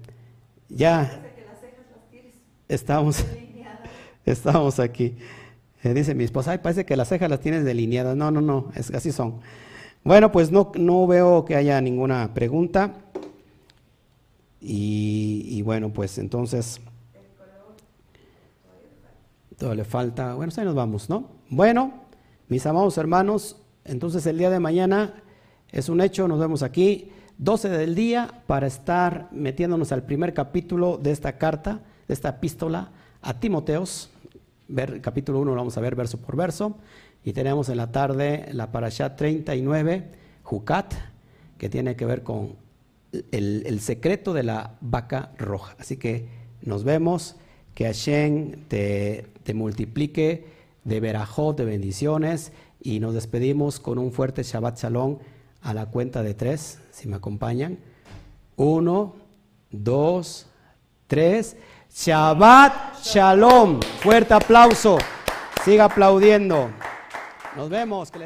ya estamos, estamos aquí. Eh, dice mi esposa, ay, parece que las cejas las tienes delineadas. No, no, no, es, así son. Bueno, pues no, no veo que haya ninguna pregunta. Y, bueno, pues entonces, todo le falta. Bueno, pues ahí nos vamos, ¿no? Bueno, mis amados hermanos, entonces el día de mañana es un hecho, nos vemos aquí, 12 del día, para estar metiéndonos al primer capítulo de esta carta, de esta epístola a Timoteos. Ver, capítulo 1 lo vamos a ver verso por verso. Y tenemos en la tarde la parasha 39, Jucat, que tiene que ver con el, secreto de la vaca roja. Así que nos vemos, que Hashem te, te multiplique de verajot, de bendiciones, y nos despedimos con un fuerte Shabbat Shalom a la cuenta de tres, si me acompañan. Uno, dos, tres. Shabbat Shalom. Fuerte aplauso. Siga aplaudiendo. Nos vemos. Que